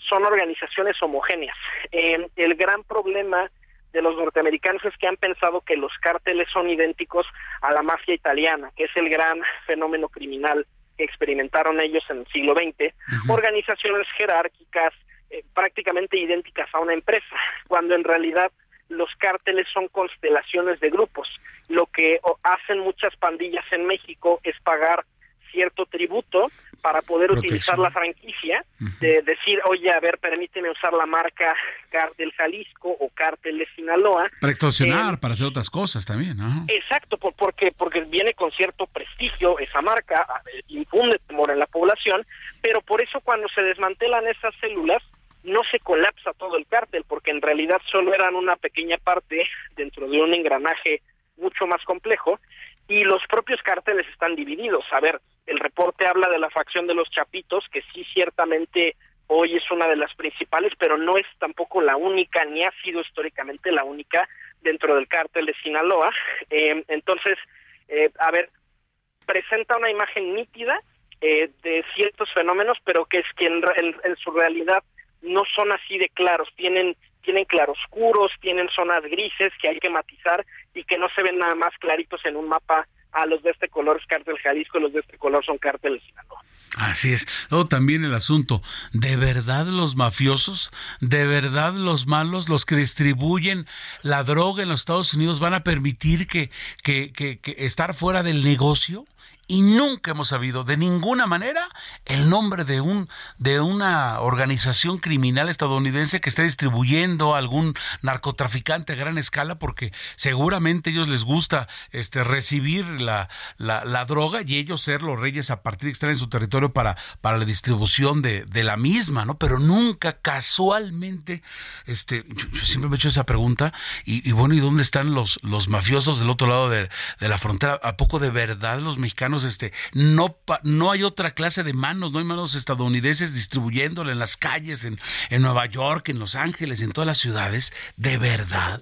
son organizaciones homogéneas. Eh, el gran problema de los norteamericanos es que han pensado que los cárteles son idénticos a la mafia italiana, que es el gran fenómeno criminal experimentaron ellos en el siglo XX, organizaciones jerárquicas eh, prácticamente idénticas a una empresa, cuando en realidad los cárteles son constelaciones de grupos. Lo que hacen muchas pandillas en México es pagar cierto tributo para poder utilizar la franquicia, de decir, oye, a ver, permíteme usar la marca Cártel Jalisco o Cártel de Sinaloa. Para extorsionar, eh, para hacer otras cosas también, ¿no? Exacto, porque, porque viene con cierto prestigio esa marca, infunde temor en la población, pero por eso cuando se desmantelan esas células, no se colapsa todo el cártel, porque en realidad solo eran una pequeña parte dentro de un engranaje mucho más complejo, y los propios cárteles están divididos. A ver, el reporte habla de la facción de los Chapitos, que sí ciertamente hoy es una de las principales, pero no es tampoco la única, ni ha sido históricamente la única dentro del cártel de Sinaloa. Eh, entonces, eh, a ver, presenta una imagen nítida eh, de ciertos fenómenos, pero que es que en, en, su realidad no son así de claros, tienen tienen claroscuros, tienen zonas grises que hay que matizar y que no se ven nada más claritos en un mapa. A ah, los de este color es cártel Jalisco, los de este color son cárteles Sinaloa. Así es. Luego también el asunto, ¿de verdad los mafiosos, de verdad los malos, los que distribuyen la droga en los Estados Unidos van a permitir que, que, que, que estar fuera del negocio? Y nunca hemos sabido de ninguna manera el nombre de un de una organización criminal estadounidense que esté distribuyendo a algún narcotraficante a gran escala porque seguramente ellos les gusta este recibir la, la, droga y ellos ser los reyes a partir de estar en su territorio para, para la distribución de, de la misma, ¿no? Pero nunca casualmente, este, yo, siempre me he hecho esa pregunta y, bueno, ¿y dónde están los, los mafiosos del otro lado de, de la frontera? ¿A poco de verdad los mexicanos este, no, no hay otra clase de manos, no hay manos estadounidenses distribuyéndole en las calles, en, en Nueva York, en Los Ángeles, en todas las ciudades, de verdad.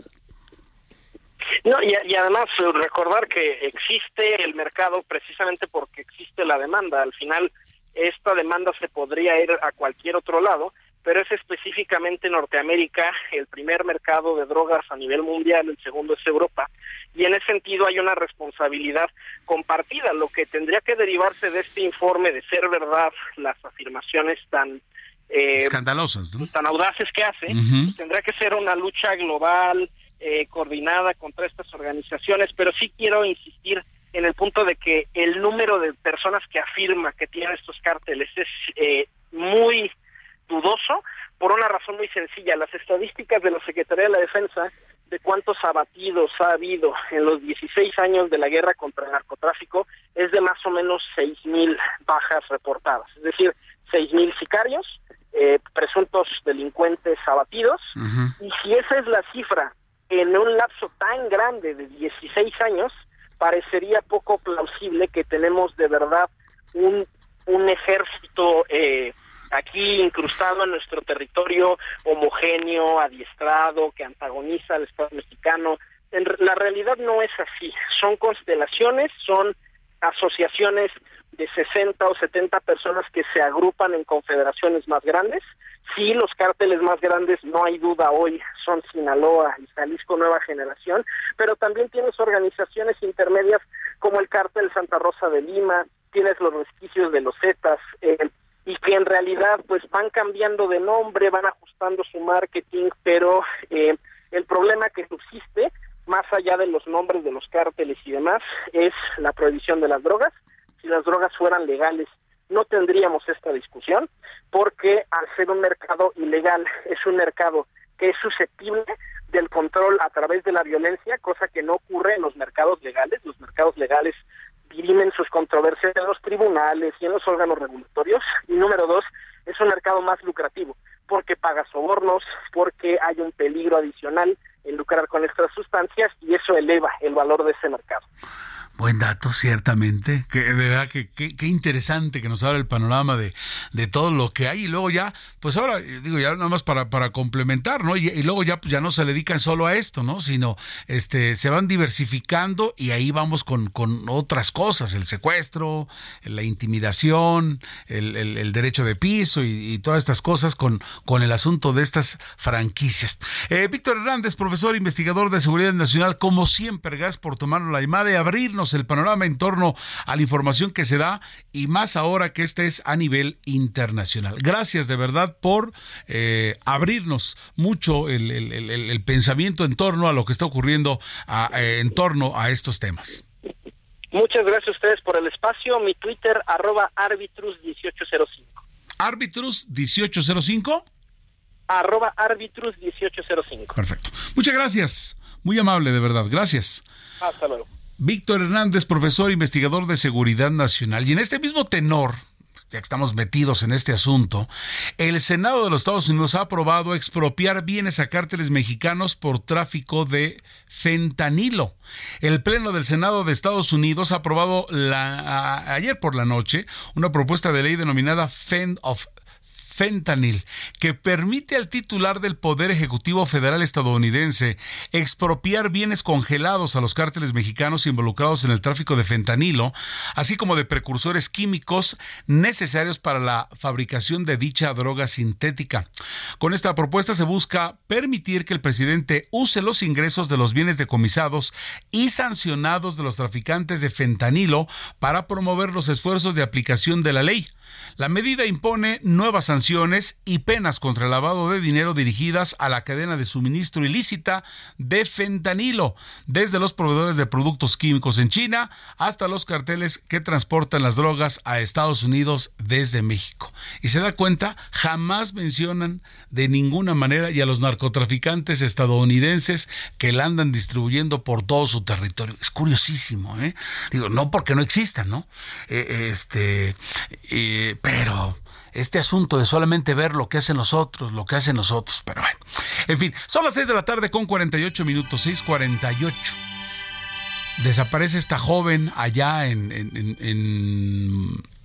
No, y, y, además eh, recordar que existe el mercado precisamente porque existe la demanda. Al final, esta demanda se podría ir a cualquier otro lado, pero es específicamente Norteamérica el primer mercado de drogas a nivel mundial, el segundo es Europa, y en ese sentido hay una responsabilidad compartida. Lo que tendría que derivarse de este informe de ser verdad las afirmaciones tan eh, escandalosas, tan audaces que hace, pues tendría que ser una lucha global eh, coordinada contra estas organizaciones, pero sí quiero insistir en el punto de que el número de personas que afirma que tienen estos cárteles es eh, muy dudoso por una razón muy sencilla. Las estadísticas de la Secretaría de la Defensa de cuántos abatidos ha habido en los 16 años de la guerra contra el narcotráfico es de más o menos 6.000 bajas reportadas, es decir, 6.000 sicarios, eh, presuntos delincuentes abatidos, y si esa es la cifra en un lapso tan grande de 16 años, parecería poco plausible que tenemos de verdad un, un ejército eh, aquí incrustado en nuestro territorio homogéneo, adiestrado, que antagoniza al Estado mexicano. En, la realidad no es así. Son constelaciones, son asociaciones de 60 o 70 personas que se agrupan en confederaciones más grandes, Sí, los cárteles más grandes, no hay duda hoy, son Sinaloa y Jalisco Nueva Generación, pero también tienes organizaciones intermedias como el cártel Santa Rosa de Lima, tienes los resquicios de los Zetas, eh, y que en realidad pues van cambiando de nombre, van ajustando su marketing, pero eh, el problema que subsiste, más allá de los nombres de los cárteles y demás, es la prohibición de las drogas. Si las drogas fueran legales, no tendríamos esta discusión, porque al ser un mercado ilegal, es un mercado que es susceptible del control a través de la violencia, cosa que no ocurre en los mercados legales. Los mercados legales dirimen sus controversias en los tribunales y en los órganos regulatorios. Y número dos, es un mercado más lucrativo, porque paga sobornos, porque hay un peligro adicional en lucrar con estas sustancias y eso eleva el valor de ese mercado. Buen dato, ciertamente. Que de verdad que qué interesante que nos habla el panorama de, de, todo lo que hay. Y luego ya, pues ahora, digo, ya nada más para, para complementar, ¿no? Y, luego ya, pues ya no se dedican solo a esto, ¿no? Sino este, se van diversificando y ahí vamos con, con otras cosas, el secuestro, la intimidación, el, el, derecho de piso y, todas estas cosas con, con el asunto de estas franquicias. Eh, Víctor Hernández, profesor investigador de Seguridad Nacional, como siempre, gracias por tomarnos la llamada y abrirnos el panorama en torno a la información que se da y más ahora que este es a nivel internacional. Gracias de verdad por eh, abrirnos mucho el, pensamiento en torno a lo que está ocurriendo eh, en torno a estos temas. Muchas gracias a ustedes por el espacio. Mi Twitter, arroba arbitrus1805. ¿Arbitrus1805? Arroba arbitrus1805. Perfecto. Muchas gracias. Muy amable, de verdad. Gracias. Hasta luego. Víctor Hernández, profesor investigador de Seguridad Nacional. Y en este mismo tenor, ya que estamos metidos en este asunto, el Senado de los Estados Unidos ha aprobado expropiar bienes a cárteles mexicanos por tráfico de fentanilo. El Pleno del Senado de Estados Unidos ha aprobado ayer por la noche una propuesta de ley denominada Fend of fentanil, que permite al titular del Poder Ejecutivo Federal estadounidense expropiar bienes congelados a los cárteles mexicanos involucrados en el tráfico de fentanilo, así como de precursores químicos necesarios para la fabricación de dicha droga sintética. Con esta propuesta se busca permitir que el presidente use los ingresos de los bienes decomisados y sancionados de los traficantes de fentanilo para promover los esfuerzos de aplicación de la ley. La medida impone nuevas sanciones y penas contra el lavado de dinero dirigidas a la cadena de suministro ilícita de fentanilo, desde los proveedores de productos químicos en China hasta los carteles que transportan las drogas a Estados Unidos desde México. Y se da cuenta, jamás mencionan de ninguna manera y a los narcotraficantes estadounidenses que la andan distribuyendo por todo su territorio. Es curiosísimo, ¿eh? Digo, no porque no existan, ¿no? Eh, este. Eh, pero este asunto de solamente ver lo que hacen los otros, lo que hacen nosotros, pero bueno. En fin, son las 6 de la tarde con 48 minutos, 6.48. Desaparece esta joven allá en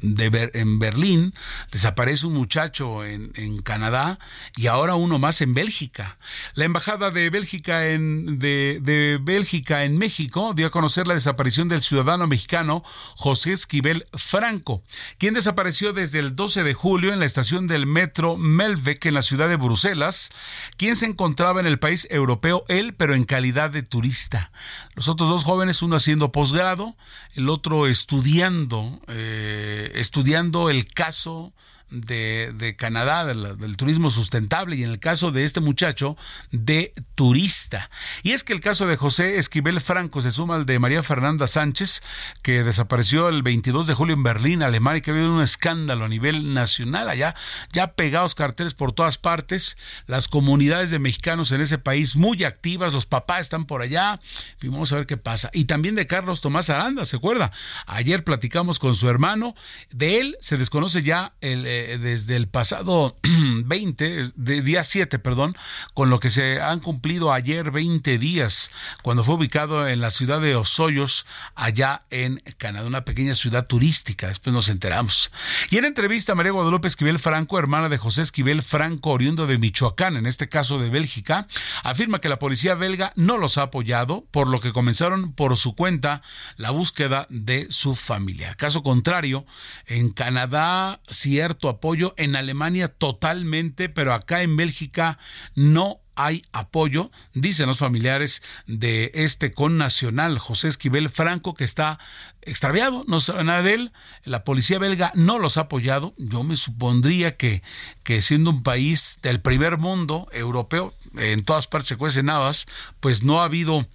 de en Berlín, desaparece un muchacho en, Canadá y ahora uno más en Bélgica. La embajada de Bélgica en de, Bélgica en México dio a conocer la desaparición del ciudadano mexicano José Esquivel Franco, quien desapareció desde el 12 de julio en la estación del metro Melbeck en la ciudad de Bruselas, quien se encontraba en el país europeo él, pero en calidad de turista. Los otros dos jóvenes, uno haciendo posgrado, el otro estudiando eh, estudiando el caso de, de Canadá, del, turismo sustentable, y en el caso de este muchacho, de turista. Y es que el caso de José Esquivel Franco se suma al de María Fernanda Sánchez, que desapareció el 22 de julio en Berlín, Alemania, y que ha habido un escándalo a nivel nacional, allá ya pegados carteles por todas partes, las comunidades de mexicanos en ese país muy activas, los papás están por allá, y vamos a ver qué pasa. Y también de Carlos Tomás Aranda, ¿se acuerda? Ayer platicamos con su hermano, de él se desconoce ya el desde el pasado 20, de día 7, perdón, con lo que se han cumplido ayer 20 días, cuando fue ubicado en la ciudad de Osoyos, allá en Canadá, una pequeña ciudad turística, después nos enteramos. Y en entrevista, María Guadalupe Esquivel Franco, hermana de José Esquivel Franco, oriundo de Michoacán, en este caso de Bélgica, afirma que la policía belga no los ha apoyado, por lo que comenzaron por su cuenta la búsqueda de su familia. Caso contrario, en Canadá, cierto apoyo, en Alemania totalmente, pero acá en Bélgica no hay apoyo, dicen los familiares de este connacional José Esquivel Franco, que está extraviado, no sabe nada de él, la policía belga no los ha apoyado, yo me supondría que, que siendo un país del primer mundo europeo, en todas partes se cuecen navas, pues no ha habido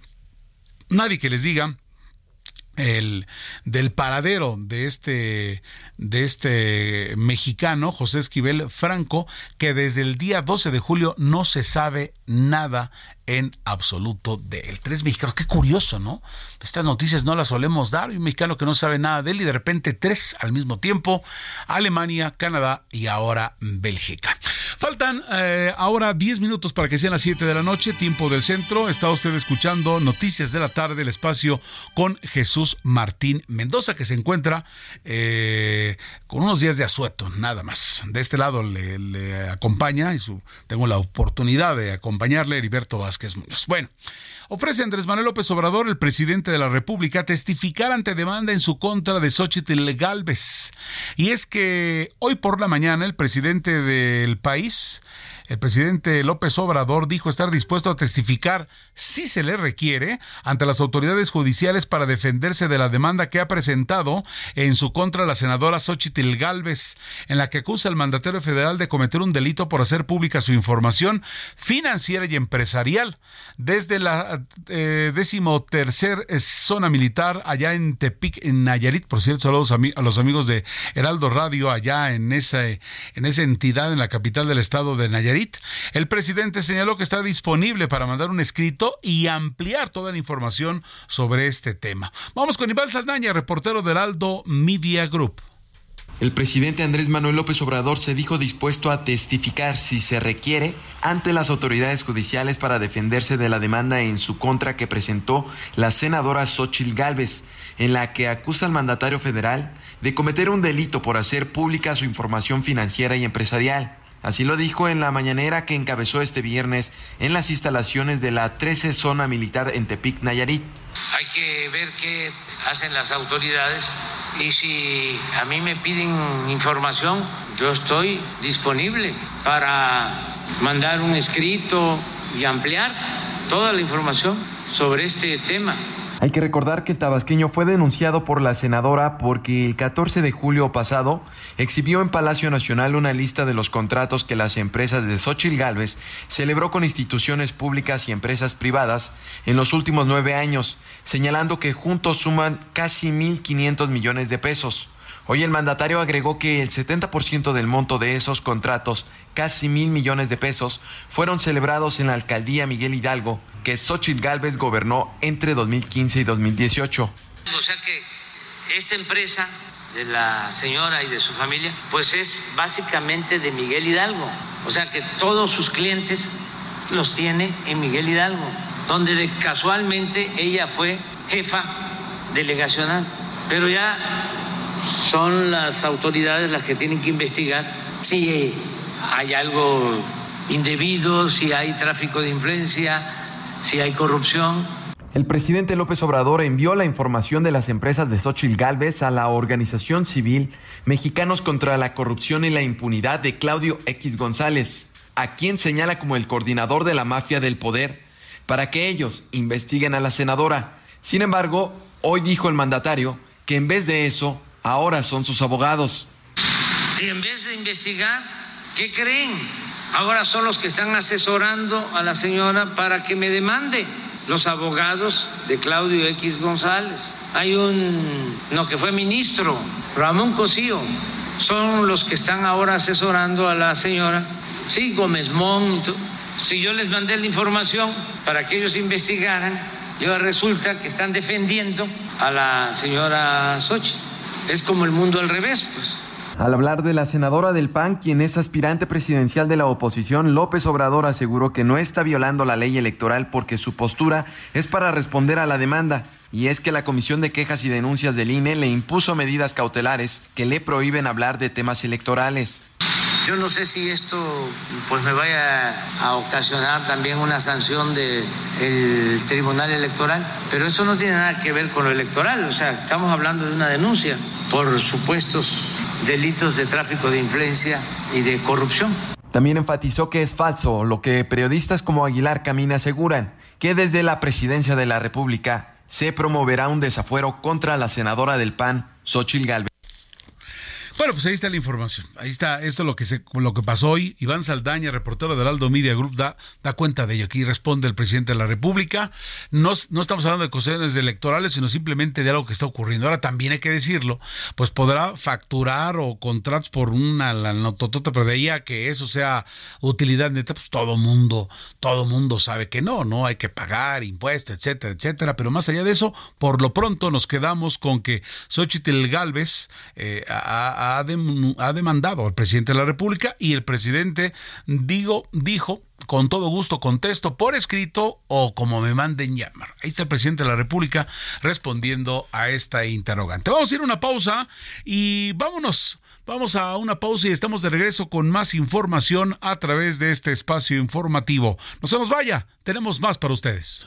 nadie que les diga el del paradero de este de este mexicano José Esquivel Franco que desde el día 12 de julio no se sabe nada en absoluto de él. Tres mexicanos, qué curioso, ¿no? Estas noticias no las solemos dar. un mexicano que no sabe nada de él y de repente tres al mismo tiempo. Alemania, Canadá y ahora Bélgica. Faltan eh, ahora 10 minutos para que sean las 7 de la noche, tiempo del centro. Está usted escuchando Noticias de la Tarde, el espacio con Jesús Martín Mendoza, que se encuentra eh, con unos días de asueto, nada más. De este lado le, acompaña y tengo la oportunidad de acompañarle Heriberto Vázquez es Bueno, ofrece Andrés Manuel López Obrador, el presidente de la República, testificar ante demanda en su contra de Xochitl Galvez. Y es que hoy por la mañana el presidente del país el presidente López Obrador dijo estar dispuesto a testificar, si se le requiere, ante las autoridades judiciales para defenderse de la demanda que ha presentado en su contra la senadora Xochitl Galvez, en la que acusa al mandatario federal de cometer un delito por hacer pública su información financiera y empresarial. Desde la eh, zona militar allá en Tepic, en Nayarit, por cierto, saludos a, los amigos de Heraldo Radio allá en esa, en esa entidad, en la capital del estado de Nayarit el presidente señaló que está disponible para mandar un escrito y ampliar toda la información sobre este tema. Vamos con Iván Saldaña, reportero del Aldo Media Group. El presidente Andrés Manuel López Obrador se dijo dispuesto a testificar si se requiere ante las autoridades judiciales para defenderse de la demanda en su contra que presentó la senadora Xochil Gálvez, en la que acusa al mandatario federal de cometer un delito por hacer pública su información financiera y empresarial. Así lo dijo en la mañanera que encabezó este viernes en las instalaciones de la 13 Zona Militar en Tepic, Nayarit. Hay que ver qué hacen las autoridades y si a mí me piden información, yo estoy disponible para mandar un escrito y ampliar toda la información sobre este tema. Hay que recordar que el tabasqueño fue denunciado por la senadora porque el 14 de julio pasado exhibió en Palacio Nacional una lista de los contratos que las empresas de Xochil Gálvez celebró con instituciones públicas y empresas privadas en los últimos nueve años, señalando que juntos suman casi 1.500 millones de pesos. Hoy el mandatario agregó que el 70% del monto de esos contratos, casi mil millones de pesos, fueron celebrados en la alcaldía Miguel Hidalgo, que Xochitl Gálvez gobernó entre 2015 y 2018. O sea que esta empresa de la señora y de su familia, pues es básicamente de Miguel Hidalgo. O sea que todos sus clientes los tiene en Miguel Hidalgo, donde casualmente ella fue jefa delegacional. Pero ya son las autoridades las que tienen que investigar si hay algo indebido, si hay tráfico de influencia, si hay corrupción. El presidente López Obrador envió la información de las empresas de Xochitl Galvez a la organización civil Mexicanos contra la Corrupción y la Impunidad de Claudio X González, a quien señala como el coordinador de la mafia del poder, para que ellos investiguen a la senadora. Sin embargo, hoy dijo el mandatario que en vez de eso ahora son sus abogados. Y en vez de investigar, ¿qué creen? Ahora son los que están asesorando a la señora para que me demande los abogados de Claudio X González. Hay un, no, que fue ministro, Ramón Cosío, son los que están ahora asesorando a la señora. Sí, Gómez Montt. Si yo les mandé la información para que ellos investigaran, y resulta que están defendiendo a la señora Xochitl es como el mundo al revés, pues. Al hablar de la senadora del PAN, quien es aspirante presidencial de la oposición, López Obrador aseguró que no está violando la ley electoral porque su postura es para responder a la demanda. Y es que la Comisión de Quejas y Denuncias del INE le impuso medidas cautelares que le prohíben hablar de temas electorales. Yo no sé si esto pues me vaya a ocasionar también una sanción del Tribunal Electoral, pero eso no tiene nada que ver con lo electoral, o sea, estamos hablando de una denuncia por supuestos delitos de tráfico de influencia y de corrupción. También enfatizó que es falso lo que periodistas como Aguilar Camina aseguran, que desde la presidencia de la República se promoverá un desafuero contra la senadora del PAN, Xochil Gálvez. Bueno, pues ahí está la información. Ahí está esto lo que se, lo que pasó hoy. Iván Saldaña, reportero del Aldo Media Group, da, da cuenta de ello. Aquí responde el presidente de la República. No, no estamos hablando de cuestiones electorales, sino simplemente de algo que está ocurriendo. Ahora también hay que decirlo, pues podrá facturar o contratos por una la nototota, pero de ahí a que eso sea utilidad neta, pues todo mundo, todo mundo sabe que no, no hay que pagar impuestos, etcétera, etcétera. Pero más allá de eso, por lo pronto nos quedamos con que Xochitl Galvez eh, ha demandado al presidente de la República y el presidente digo, dijo con todo gusto contesto por escrito o como me manden llamar. Ahí está el presidente de la República respondiendo a esta interrogante. Vamos a ir a una pausa y vámonos. Vamos a una pausa y estamos de regreso con más información a través de este espacio informativo. No se nos vaya, tenemos más para ustedes.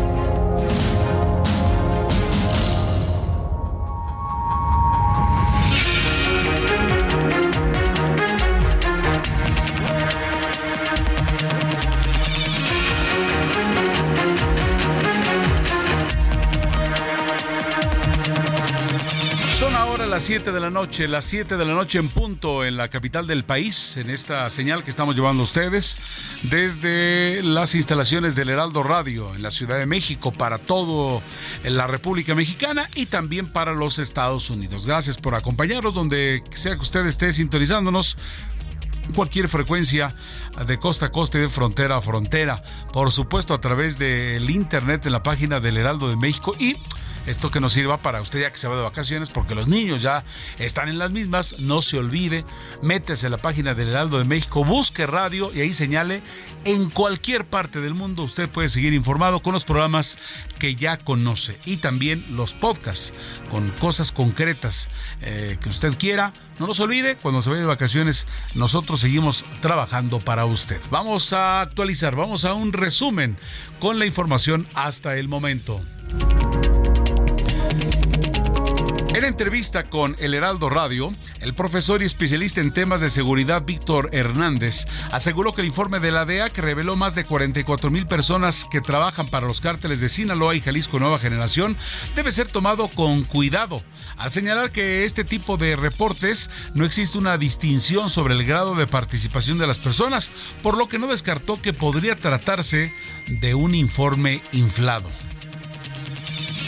7 de la noche, las 7 de la noche en punto en la capital del país, en esta señal que estamos llevando a ustedes desde las instalaciones del Heraldo Radio en la Ciudad de México para todo la República Mexicana y también para los Estados Unidos. Gracias por acompañarnos donde sea que usted esté sintonizándonos cualquier frecuencia de costa a costa y de frontera a frontera. Por supuesto, a través del internet en la página del Heraldo de México y esto que nos sirva para usted ya que se va de vacaciones, porque los niños ya están en las mismas. No se olvide, métese a la página del Heraldo de México, busque radio y ahí señale en cualquier parte del mundo. Usted puede seguir informado con los programas que ya conoce y también los podcasts con cosas concretas eh, que usted quiera. No nos olvide, cuando se vaya de vacaciones, nosotros seguimos trabajando para usted. Vamos a actualizar, vamos a un resumen con la información hasta el momento. En entrevista con El Heraldo Radio, el profesor y especialista en temas de seguridad Víctor Hernández aseguró que el informe de la DEA que reveló más de 44 mil personas que trabajan para los cárteles de Sinaloa y Jalisco Nueva Generación debe ser tomado con cuidado, al señalar que este tipo de reportes no existe una distinción sobre el grado de participación de las personas, por lo que no descartó que podría tratarse de un informe inflado.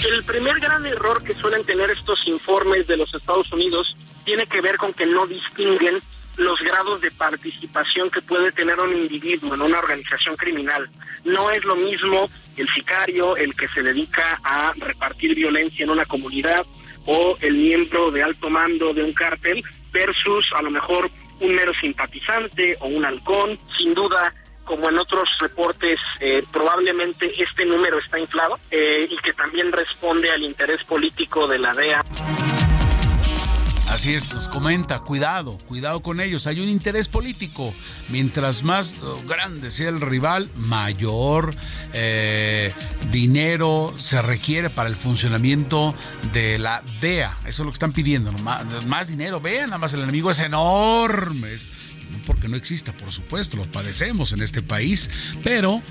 El primer gran error que suelen tener estos informes de los Estados Unidos tiene que ver con que no distinguen los grados de participación que puede tener un individuo en una organización criminal. No es lo mismo el sicario, el que se dedica a repartir violencia en una comunidad, o el miembro de alto mando de un cártel, versus a lo mejor un mero simpatizante o un halcón. Sin duda, como en otros reportes, eh, probablemente este número está inflado eh, y que también responde al interés político de la DEA. Así es, nos comenta, cuidado, cuidado con ellos. Hay un interés político. Mientras más oh, grande sea el rival, mayor eh, dinero se requiere para el funcionamiento de la DEA. Eso es lo que están pidiendo. Más dinero. Vean, nada más el enemigo es enorme porque no exista, por supuesto, lo padecemos en este país, pero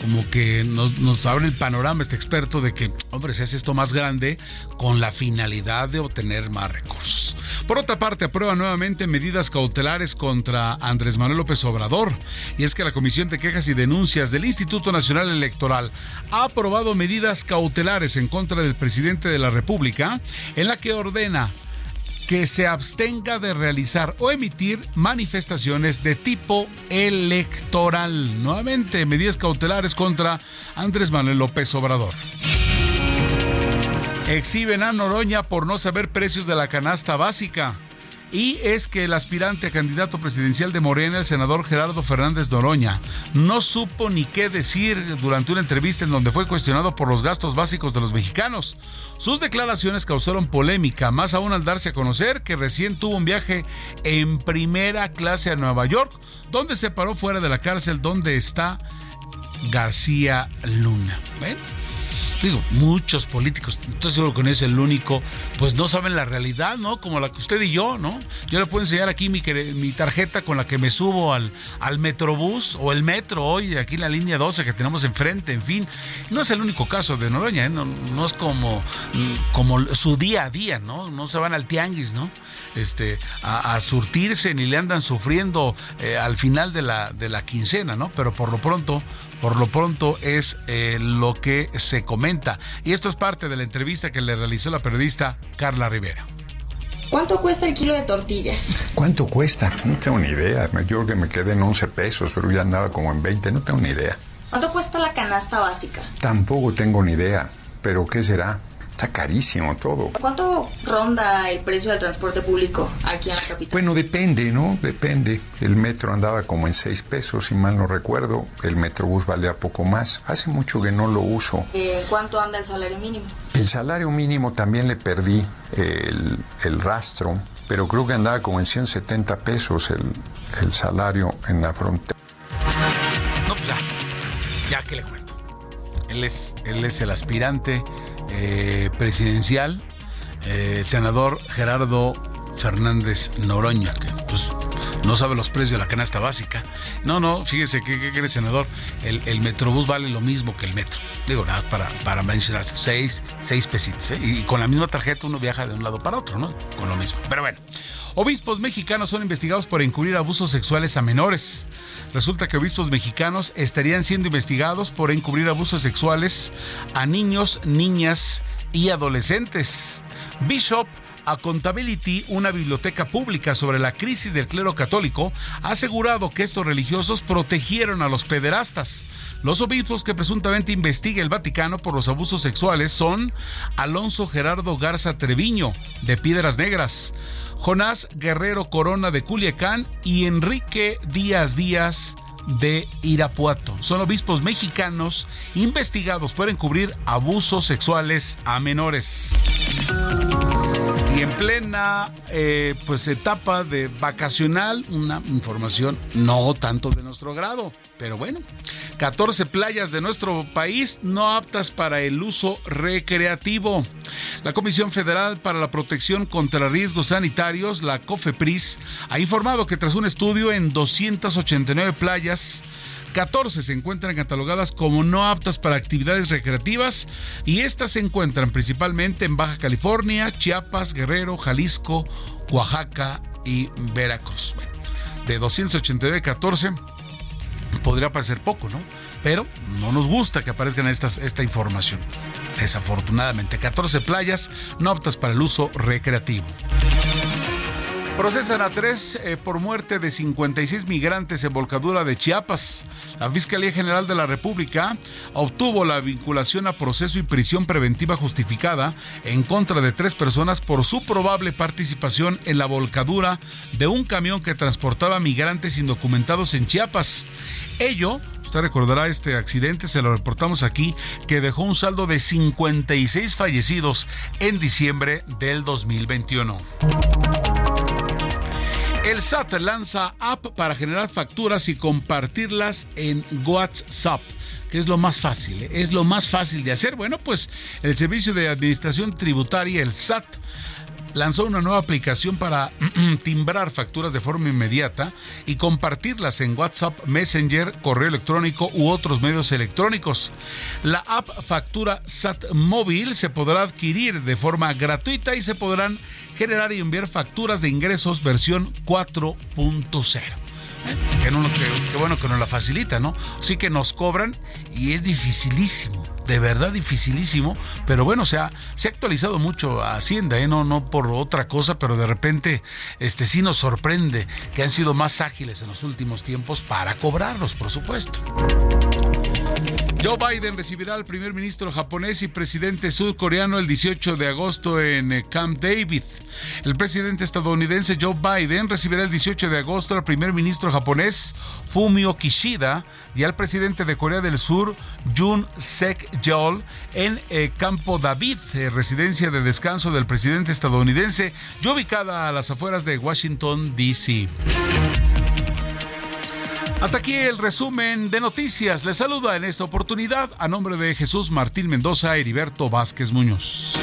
como que nos, abre el panorama este experto de que, hombre, se hace esto más grande con la finalidad de obtener más recursos. Por otra parte, aprueba nuevamente medidas cautelares contra Andrés Manuel López Obrador, y es que la Comisión de Quejas y Denuncias del Instituto Nacional Electoral ha aprobado medidas cautelares en contra del presidente de la República, en la que ordena que se abstenga de realizar o emitir manifestaciones de tipo electoral. Nuevamente, medidas cautelares contra Andrés Manuel López Obrador. Exhiben a Noroña por no saber precios de la canasta básica. Y es que el aspirante a candidato presidencial de Morena, el senador Gerardo Fernández Noroña, no supo ni qué decir durante una entrevista en donde fue cuestionado por los gastos básicos de los mexicanos. Sus declaraciones causaron polémica, más aún al darse a conocer que recién tuvo un viaje en primera clase a Nueva York, donde se paró fuera de la cárcel donde está García Luna. ¿Ven? Digo, muchos políticos, estoy seguro que no es el único, pues no saben la realidad, ¿no? Como la que usted y yo, ¿no? Yo le puedo enseñar aquí mi, mi tarjeta con la que me subo al, al Metrobús o el metro hoy, aquí en la línea 12 que tenemos enfrente, en fin. No es el único caso de Noroña, ¿eh? no, no, es como, como su día a día, ¿no? No se van al tianguis, ¿no? Este, a, surtirse ni le andan sufriendo eh, al final de la, de la quincena, ¿no? Pero por lo pronto, por lo pronto es eh, lo que se comenta. Y esto es parte de la entrevista que le realizó la periodista Carla Rivera. ¿Cuánto cuesta el kilo de tortillas? ¿Cuánto cuesta? No tengo ni idea. Yo creo que me quedé en 11 pesos, pero ya andaba como en 20. No tengo ni idea. ¿Cuánto cuesta la canasta básica? Tampoco tengo ni idea. ¿Pero qué será? Está carísimo todo. ¿Cuánto ronda el precio del transporte público aquí en la capital? Bueno, depende, ¿no? Depende. El metro andaba como en seis pesos, si mal no recuerdo. El metrobús valía poco más. Hace mucho que no lo uso. Eh, ¿Cuánto anda el salario mínimo? El salario mínimo también le perdí el, el rastro, pero creo que andaba como en 170 pesos el, el salario en la frontera. No, pues ya, ya que le cuento. Él es, él es el aspirante eh, presidencial, eh, senador Gerardo Fernández Noroña, que pues no sabe los precios de la canasta básica. No, no, fíjese que, que, senador, el, el, Metrobús vale lo mismo que el metro. Digo, nada, para, para mencionar, seis, seis pesitos. ¿eh? Y con la misma tarjeta uno viaja de un lado para otro, ¿no? Con lo mismo. Pero bueno, obispos mexicanos son investigados por encubrir abusos sexuales a menores. Resulta que obispos mexicanos estarían siendo investigados por encubrir abusos sexuales a niños, niñas y adolescentes. Bishop Accountability, una biblioteca pública sobre la crisis del clero católico, ha asegurado que estos religiosos protegieron a los pederastas. Los obispos que presuntamente investiga el Vaticano por los abusos sexuales son Alonso Gerardo Garza Treviño, de Piedras Negras, Jonás Guerrero Corona de Culiacán y Enrique Díaz Díaz de Irapuato. Son obispos mexicanos investigados por encubrir abusos sexuales a menores. Y en plena eh, pues etapa de vacacional, una información no tanto de nuestro grado, pero bueno, 14 playas de nuestro país no aptas para el uso recreativo. La Comisión Federal para la Protección contra Riesgos Sanitarios, la COFEPRIS, ha informado que tras un estudio en 289 playas, 14 se encuentran catalogadas como no aptas para actividades recreativas y estas se encuentran principalmente en Baja California, Chiapas, Guerrero, Jalisco, Oaxaca y Veracruz. de 289 14 podría parecer poco, ¿no? Pero no nos gusta que aparezcan estas, esta información. Desafortunadamente, 14 playas no aptas para el uso recreativo. Procesan a tres eh, por muerte de 56 migrantes en volcadura de Chiapas. La Fiscalía General de la República obtuvo la vinculación a proceso y prisión preventiva justificada en contra de tres personas por su probable participación en la volcadura de un camión que transportaba migrantes indocumentados en Chiapas. Ello Usted recordará este accidente, se lo reportamos aquí, que dejó un saldo de 56 fallecidos en diciembre del 2021. El SAT lanza app para generar facturas y compartirlas en WhatsApp que es lo más fácil, ¿eh? es lo más fácil de hacer. Bueno, pues el Servicio de Administración Tributaria, el SAT, lanzó una nueva aplicación para timbrar facturas de forma inmediata y compartirlas en WhatsApp, Messenger, correo electrónico u otros medios electrónicos. La app Factura SAT Móvil se podrá adquirir de forma gratuita y se podrán generar y enviar facturas de ingresos versión 4.0. Que, no, que, bueno que nos la facilita, ¿no? Sí que nos cobran y es dificilísimo, de verdad dificilísimo, pero bueno, o sea, se ha actualizado mucho Hacienda, ¿eh? no, no por otra cosa, pero de repente este sí nos sorprende que han sido más ágiles en los últimos tiempos para cobrarlos, por supuesto. Joe Biden recibirá al primer ministro japonés y presidente surcoreano el 18 de agosto en eh, Camp David. El presidente estadounidense Joe Biden recibirá el 18 de agosto al primer ministro japonés Fumio Kishida y al presidente de Corea del Sur Jun Sek Yeol en eh, Campo David, eh, residencia de descanso del presidente estadounidense, ubicada a las afueras de Washington, D.C. Hasta aquí el resumen de noticias. Les saluda en esta oportunidad a nombre de Jesús Martín Mendoza y Heriberto Vázquez Muñoz.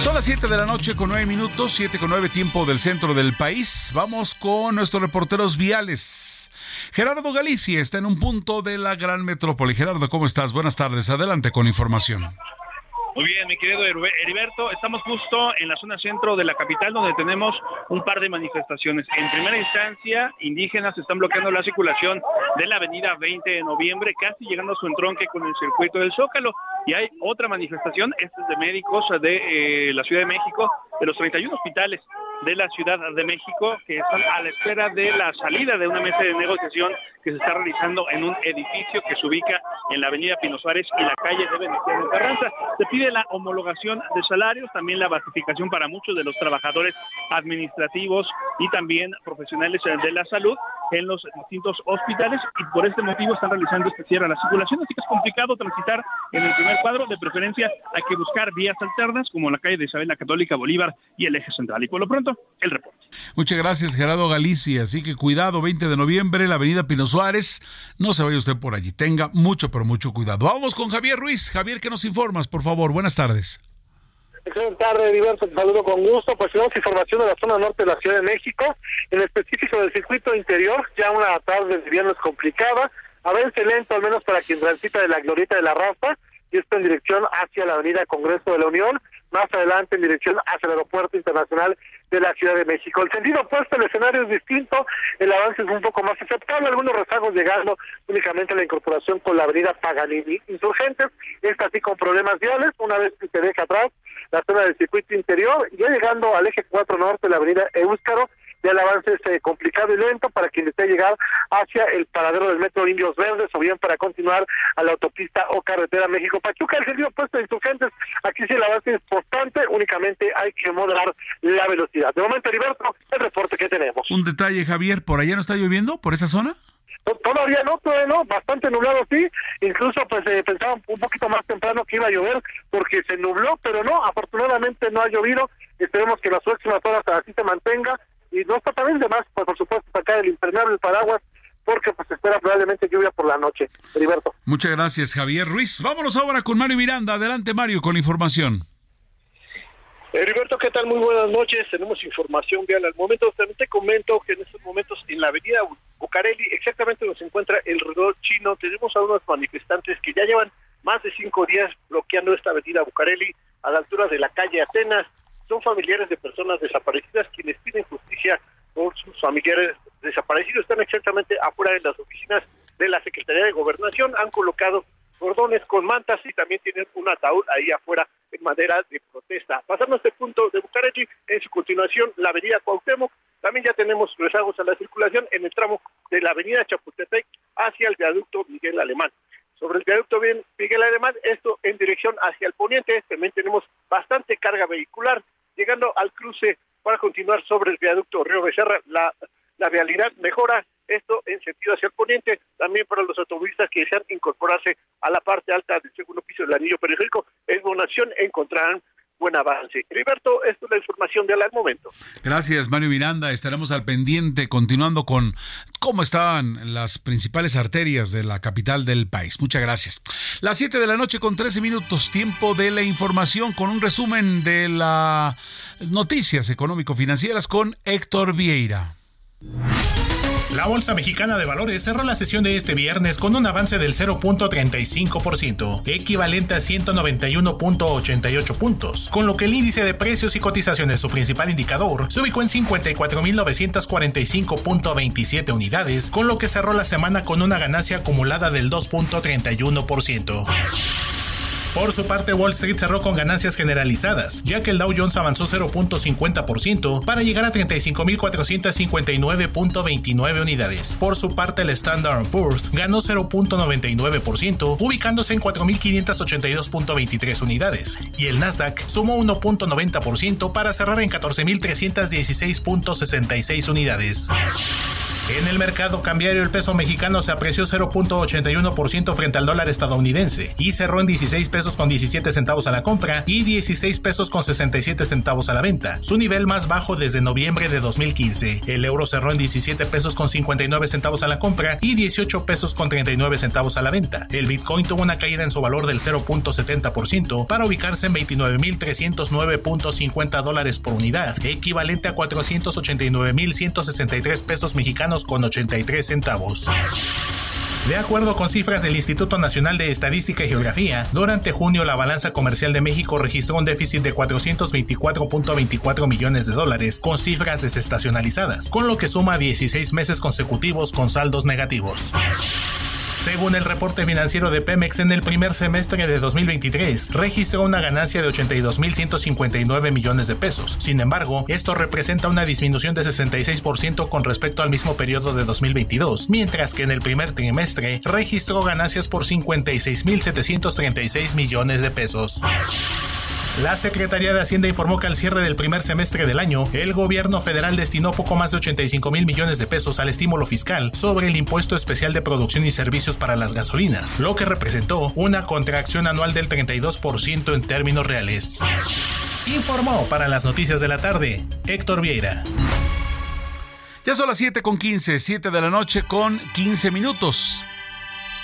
Son las 7 de la noche con 9 minutos, 7 con 9 tiempo del centro del país. Vamos con nuestros reporteros viales. Gerardo Galicia está en un punto de la gran metrópoli. Gerardo, ¿cómo estás? Buenas tardes. Adelante con información. Muy bien, mi querido Heriberto, estamos justo en la zona centro de la capital donde tenemos un par de manifestaciones. En primera instancia, indígenas están bloqueando la circulación de la avenida 20 de noviembre, casi llegando a su entronque con el circuito del Zócalo. Y hay otra manifestación, esta es de médicos de eh, la Ciudad de México, de los 31 hospitales de la Ciudad de México que están a la espera de la salida de una mesa de negociación que se está realizando en un edificio que se ubica en la avenida Pino Suárez y la calle de Venezuela Carranza. Se pide la homologación de salarios, también la basificación para muchos de los trabajadores administrativos y también profesionales de la salud en los distintos hospitales y por este motivo están realizando este cierre a la circulación, así que es complicado transitar en el primer cuadro, de preferencia hay que buscar vías alternas como la calle de Isabel la Católica Bolívar y el eje central. Y por lo pronto, el reporte. Muchas gracias Gerardo Galicia, así que cuidado, 20 de noviembre, la avenida Pino Suárez, no se vaya usted por allí, tenga mucho, pero mucho cuidado. Vamos con Javier Ruiz. Javier, ¿qué nos informas, por favor? Buenas tardes. Excelente tarde, diverso, saludo con gusto. Pues tenemos información de la zona norte de la Ciudad de México, en específico del circuito interior, ya una tarde de viernes complicada, avance lento al menos para quien transita de la glorieta de la Rafa, y esto en dirección hacia la avenida Congreso de la Unión, más adelante en dirección hacia el aeropuerto internacional de la Ciudad de México. El sentido opuesto, el escenario es distinto, el avance es un poco más aceptable, algunos rezagos llegando únicamente a la incorporación con la avenida Paganini. Insurgentes, esta sí con problemas viales, una vez que se deja atrás la zona del circuito interior, ya llegando al eje 4 norte, la avenida Eúscaro, ya el avance es eh, complicado y lento para quien desee llegar hacia el paradero del metro Indios Verdes o bien para continuar a la autopista o carretera México-Pachuca. El sentido opuesto de insurgentes, aquí sí el avance es importante, únicamente hay que moderar la velocidad. De momento, Heriberto, el reporte que tenemos. Un detalle, Javier, ¿por allá no está lloviendo? ¿Por esa zona? Todavía no, todavía no, bastante nublado sí, incluso pues eh, pensaba un poquito más temprano que iba a llover porque se nubló, pero no, afortunadamente no ha llovido, esperemos que las próximas horas así se mantenga y no está también de más, pues por supuesto sacar el impermeable paraguas porque pues espera probablemente lluvia por la noche. Heriberto. Muchas gracias Javier Ruiz. Vámonos ahora con Mario Miranda. Adelante Mario con la información. Heriberto, ¿qué tal? Muy buenas noches. Tenemos información vial al momento. También te comento que en estos momentos en la avenida Bucareli, exactamente donde se encuentra el reloj chino, tenemos a unos manifestantes que ya llevan más de cinco días bloqueando esta avenida Bucareli a la altura de la calle Atenas. Son familiares de personas desaparecidas quienes piden justicia por sus familiares desaparecidos. Están exactamente afuera de las oficinas de la Secretaría de Gobernación. Han colocado cordones con mantas y también tienen un ataúd ahí afuera en madera de protesta. Pasando a este punto de Bucareli, en su continuación la avenida Cuauhtémoc, también ya tenemos rezagos a la circulación en el tramo de la avenida Chapultepec hacia el viaducto Miguel Alemán. Sobre el viaducto Miguel Alemán, esto en dirección hacia el poniente, también tenemos bastante carga vehicular, llegando al cruce para continuar sobre el viaducto Río Becerra, la, la vialidad mejora esto en sentido hacia el poniente, también para los automovilistas que desean incorporarse a la parte alta del segundo piso del anillo periférico, en Donación encontrarán buen avance. Heriberto, esto es la información de al momento. Gracias, Mario Miranda. Estaremos al pendiente continuando con cómo están las principales arterias de la capital del país. Muchas gracias. Las 7 de la noche con 13 minutos, tiempo de la información con un resumen de las noticias económico-financieras con Héctor Vieira. La Bolsa Mexicana de Valores cerró la sesión de este viernes con un avance del 0.35%, equivalente a 191.88 puntos, con lo que el índice de precios y cotizaciones, su principal indicador, se ubicó en 54.945.27 unidades, con lo que cerró la semana con una ganancia acumulada del 2.31%. Por su parte, Wall Street cerró con ganancias generalizadas, ya que el Dow Jones avanzó 0.50% para llegar a 35.459.29 unidades. Por su parte, el Standard Poor's ganó 0.99%, ubicándose en 4.582.23 unidades, y el Nasdaq sumó 1.90% para cerrar en 14.316.66 unidades. En el mercado cambiario el peso mexicano se apreció 0.81% frente al dólar estadounidense y cerró en 16 pesos con 17 centavos a la compra y 16 pesos con 67 centavos a la venta, su nivel más bajo desde noviembre de 2015. El euro cerró en 17 pesos con 59 centavos a la compra y 18 pesos con 39 centavos a la venta. El Bitcoin tuvo una caída en su valor del 0.70% para ubicarse en 29.309.50 dólares por unidad, equivalente a 489.163 pesos mexicanos con 83 centavos. De acuerdo con cifras del Instituto Nacional de Estadística y Geografía, durante junio la balanza comercial de México registró un déficit de 424.24 millones de dólares con cifras desestacionalizadas, con lo que suma 16 meses consecutivos con saldos negativos. Según el reporte financiero de Pemex en el primer semestre de 2023, registró una ganancia de 82.159 millones de pesos. Sin embargo, esto representa una disminución de 66% con respecto al mismo periodo de 2022, mientras que en el primer trimestre registró ganancias por 56.736 millones de pesos. La Secretaría de Hacienda informó que al cierre del primer semestre del año, el gobierno federal destinó poco más de 85 mil millones de pesos al estímulo fiscal sobre el impuesto especial de producción y servicios para las gasolinas, lo que representó una contracción anual del 32% en términos reales. Informó para las noticias de la tarde Héctor Vieira. Ya son las 7 con 15, 7 de la noche con 15 minutos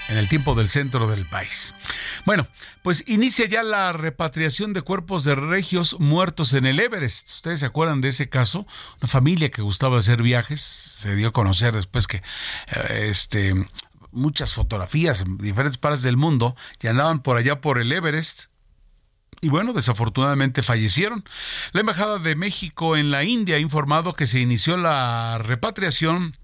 en el tiempo del centro del país. Bueno, pues inicia ya la repatriación de cuerpos de regios muertos en el Everest. ¿Ustedes se acuerdan de ese caso? Una familia que gustaba hacer viajes, se dio a conocer después que eh, este muchas fotografías en diferentes partes del mundo y andaban por allá por el Everest y bueno, desafortunadamente fallecieron. La Embajada de México en la India ha informado que se inició la repatriación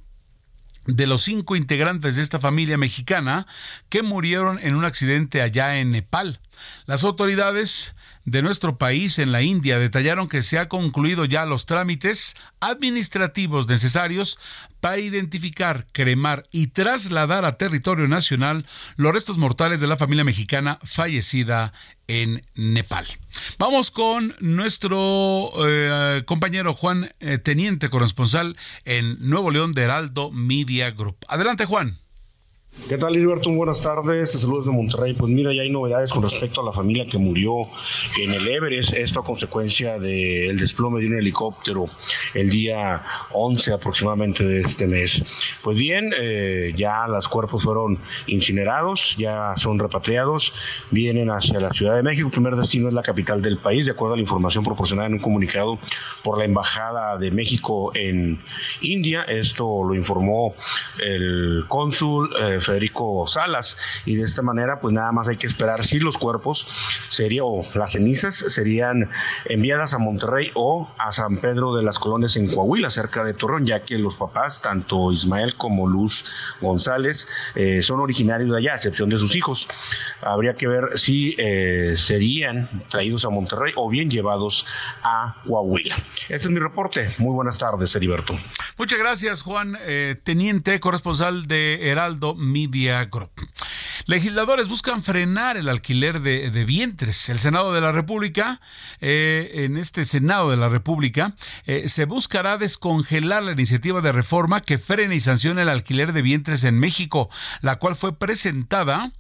de los cinco integrantes de esta familia mexicana que murieron en un accidente allá en Nepal. Las autoridades de nuestro país en la India detallaron que se ha concluido ya los trámites administrativos necesarios para identificar, cremar y trasladar a territorio nacional los restos mortales de la familia mexicana fallecida en Nepal. Vamos con nuestro eh, compañero Juan eh, Teniente corresponsal en Nuevo León de Heraldo Media Group. Adelante Juan. ¿Qué tal, Heriberto? Buenas tardes. Te saludos de Monterrey. Pues mira, ya hay novedades con respecto a la familia que murió en el Everest. Esto a consecuencia del desplome de un helicóptero el día 11 aproximadamente de este mes. Pues bien, eh, ya los cuerpos fueron incinerados, ya son repatriados, vienen hacia la Ciudad de México. El primer destino es la capital del país, de acuerdo a la información proporcionada en un comunicado por la Embajada de México en India. Esto lo informó el cónsul. Eh, Federico Salas. Y de esta manera pues nada más hay que esperar si los cuerpos serían o las cenizas serían enviadas a Monterrey o a San Pedro de las Colonias en Coahuila cerca de Torreón ya que los papás tanto Ismael como Luz González eh, son originarios de allá a excepción de sus hijos. Habría que ver si eh, serían traídos a Monterrey o bien llevados a Coahuila. Este es mi reporte. Muy buenas tardes Heriberto. Muchas gracias Juan eh, teniente corresponsal de Heraldo Legisladores buscan frenar el alquiler de, vientres. El Senado de la República, eh, en este Senado de la República, eh, se buscará descongelar la iniciativa de reforma que frene y sancione el alquiler de vientres en México, la cual fue presentada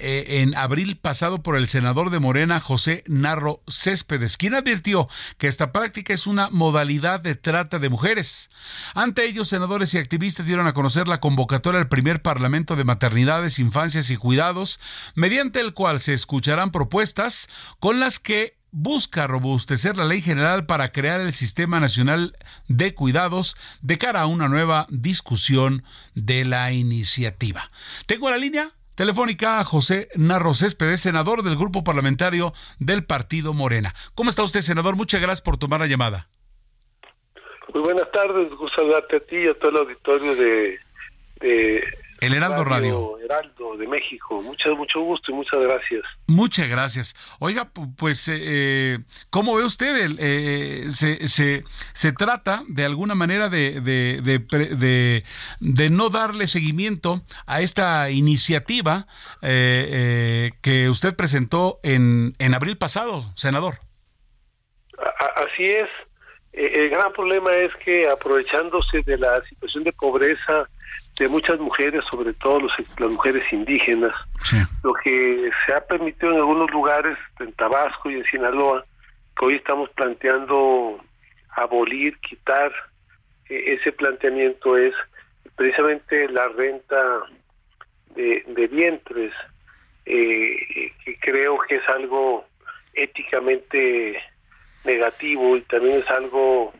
eh, en abril pasado por el senador de Morena, José Narro Céspedes, quien advirtió que esta práctica es una modalidad de trata de mujeres. Ante ellos, senadores y activistas dieron a conocer la convocatoria al primer Parlamento de Maternidades, Infancias y Cuidados, mediante el cual se escucharán propuestas con las que busca robustecer la ley general para crear el Sistema Nacional de Cuidados de cara a una nueva discusión de la iniciativa. Tengo la línea Telefónica José Narro Céspedes, senador del grupo parlamentario del Partido Morena. ¿Cómo está usted, senador? Muchas gracias por tomar la llamada. Muy buenas tardes, gusto saludarte a ti y a todo el auditorio de, El Heraldo Radio. Heraldo de México. Mucho, mucho gusto y muchas gracias. Muchas gracias. Oiga, pues, eh, eh, ¿cómo ve usted? El, eh, se, se, se, trata de alguna manera de, de, de, de, no darle seguimiento a esta iniciativa que usted presentó en, en abril pasado, senador. Así es. El gran problema es que aprovechándose de la situación de pobreza, de muchas mujeres, sobre todo las mujeres indígenas. Lo que se ha permitido en algunos lugares, en Tabasco y en Sinaloa, que hoy estamos planteando abolir, quitar, e, ese planteamiento es precisamente la renta de, vientres, eh, que creo que es algo éticamente negativo y también es algo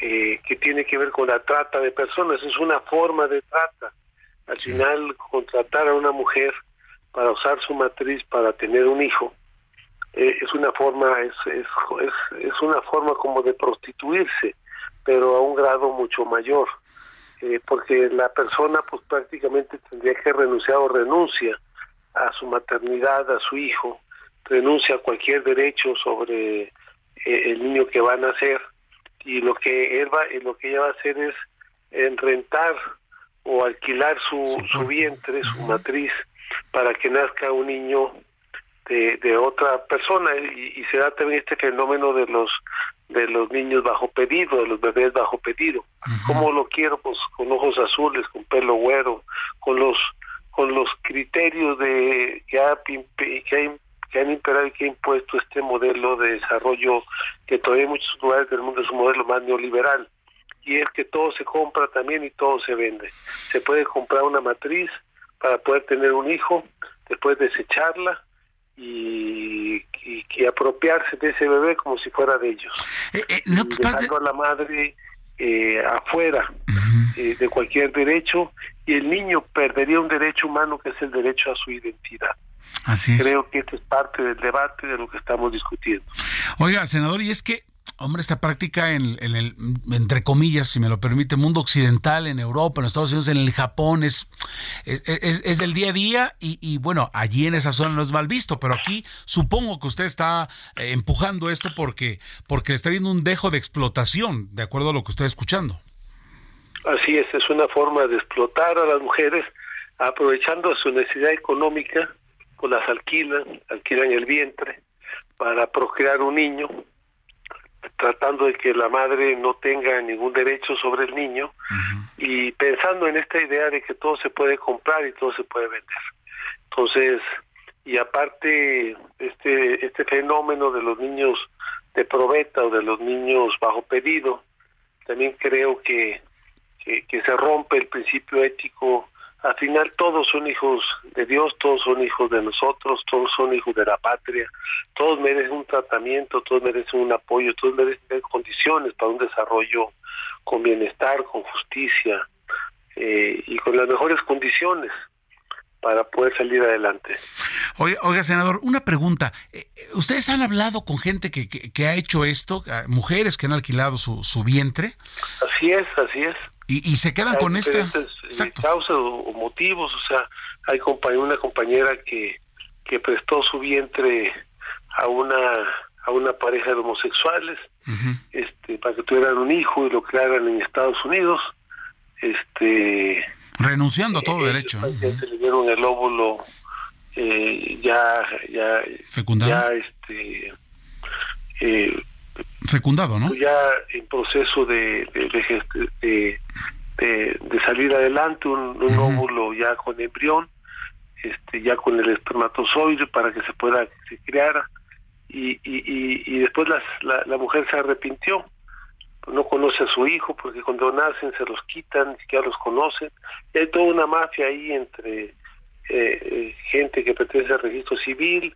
eh, que tiene que ver con la trata de personas, es una forma de trata. Al final, contratar a una mujer para usar su matriz para tener un hijo eh, es una forma es, es, es, una forma como de prostituirse, pero a un grado mucho mayor, eh, porque la persona pues prácticamente tendría que renunciar o renuncia a su maternidad, a su hijo, renuncia a cualquier derecho sobre el niño que va a nacer y lo que él va, lo que ella va a hacer es en rentar o alquilar su, su vientre, su matriz, para que nazca un niño de, de otra persona y, se da también este fenómeno de los de los niños bajo pedido, de los bebés bajo pedido. ¿Cómo lo quiero? Pues con ojos azules, con pelo güero, con los con los criterios de que ha, que ha que han imperado y que ha impuesto este modelo de desarrollo que todavía en muchos lugares del mundo es un modelo más neoliberal y es que todo se compra también y todo se vende. Se puede comprar una matriz para poder tener un hijo, después desecharla y, y, apropiarse de ese bebé como si fuera de ellos. Eh, eh, no a la madre eh, afuera eh, de cualquier derecho y el niño perdería un derecho humano que es el derecho a su identidad. Creo que esto es parte del debate de lo que estamos discutiendo. Oiga, senador, y es que hombre, esta práctica en, el, entre comillas, si me lo permite, mundo occidental, en Europa, en Estados Unidos, en el Japón, es, es, del día a día y, bueno, allí en esa zona no es mal visto, pero aquí supongo que usted está eh, empujando esto porque, porque está viendo un dejo de explotación, de acuerdo a lo que estoy escuchando. Así es, es una forma de explotar a las mujeres aprovechando su necesidad económica las alquilan, alquilan el vientre para procrear un niño, tratando de que la madre no tenga ningún derecho sobre el niño y pensando en esta idea de que todo se puede comprar y todo se puede vender. Entonces, y aparte este este fenómeno de los niños de probeta o de los niños bajo pedido, también creo que, que se rompe el principio ético al final todos son hijos de Dios, todos son hijos de nosotros, todos son hijos de la patria, todos merecen un tratamiento, todos merecen un apoyo, todos merecen condiciones para un desarrollo con bienestar, con justicia eh, y con las mejores condiciones para poder salir adelante. Oiga, senador, una pregunta. Eh, ¿Ustedes han hablado con gente que, que, ha hecho esto, mujeres que han alquilado su, su vientre? Así es, así es. Y, se quedan con esta. eh, causas o, motivos, o sea, hay una compañera que, que prestó su vientre a una a una pareja de homosexuales este para que tuvieran un hijo y lo crearan en Estados Unidos este renunciando a todo eh, derecho ya se le dieron el óvulo eh, ya ya fecundado. ya este eh, fecundado, ¿no? Ya en proceso de, de, de, salir adelante, un, óvulo ya con embrión, este, ya con el espermatozoide para que se pueda crear y, y, y, después las, la, mujer se arrepintió no conoce a su hijo porque cuando nacen se los quitan, ni siquiera los conocen. Y hay toda una mafia ahí entre eh, eh, gente que pertenece al registro civil,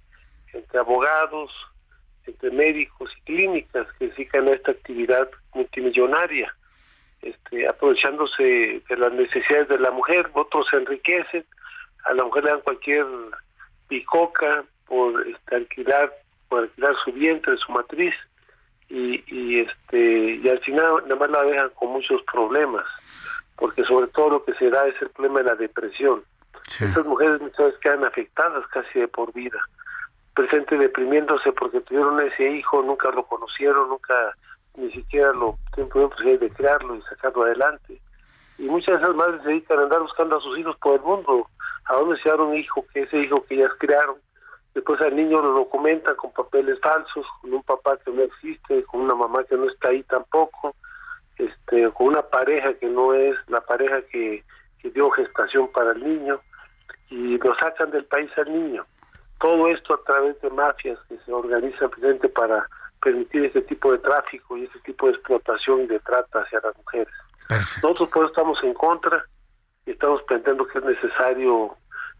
entre abogados, entre médicos y clínicas que dedican a esta actividad multimillonaria, este, aprovechándose de las necesidades de la mujer, otros se enriquecen, a la mujer le dan cualquier picoca por este, alquilar, por alquilar su vientre, su matriz, y, y este y al final nada más la dejan con muchos problemas porque sobre todo lo que se da es el problema de la depresión. Estas mujeres muchas veces quedan afectadas casi de por vida, presente deprimiéndose porque tuvieron ese hijo, nunca lo conocieron, nunca ni siquiera lo tuvieron posibilidad de crearlo y sacarlo adelante. Y muchas de esas madres se dedican a andar buscando a sus hijos por el mundo, a dónde se da un hijo, que ese hijo que ellas crearon. Después al niño lo documentan con papeles falsos, con un papá que no existe, con una mamá que no está ahí tampoco, este, con una pareja que no es la pareja que, que dio gestación para el niño, y lo sacan del país al niño. Todo esto a través de mafias que se organizan presente para permitir ese tipo de tráfico y ese tipo de explotación y de trata hacia las mujeres. Nosotros por eso estamos en contra y estamos planteando que es necesario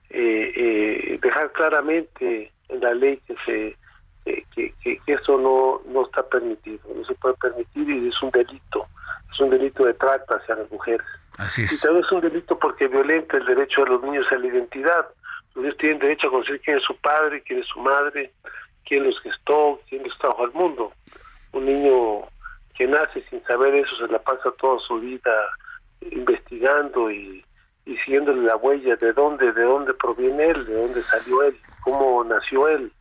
eh, eh, dejar claramente en la ley que se eh, que, que, eso no, no está permitido, no se puede permitir y es un delito, es un delito de trata hacia las mujeres. Así es. Y también es un delito porque violenta el derecho de los niños a la identidad. Los niños tienen derecho a conocer quién es su padre, quién es su madre, quién los gestó, quién los trajo al mundo. Un niño que nace sin saber eso se la pasa toda su vida investigando y, y siguiéndole la huella de dónde, de dónde proviene él, de dónde salió él, cómo nació él.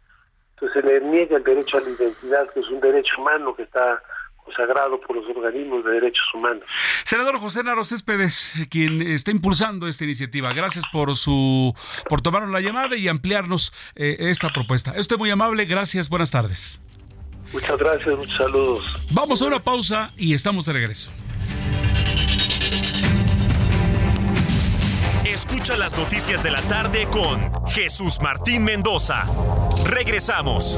Entonces se le niega el derecho a la identidad, que es un derecho humano que está consagrado por los organismos de derechos humanos. Senador José Naro Céspedes, quien está impulsando esta iniciativa, gracias por su por tomarnos la llamada y ampliarnos eh, esta propuesta. Estoy muy amable, gracias, buenas tardes. Muchas gracias, muchos saludos. Vamos a una pausa y estamos de regreso. Escucha las noticias de la tarde con Jesús Martín Mendoza. Regresamos.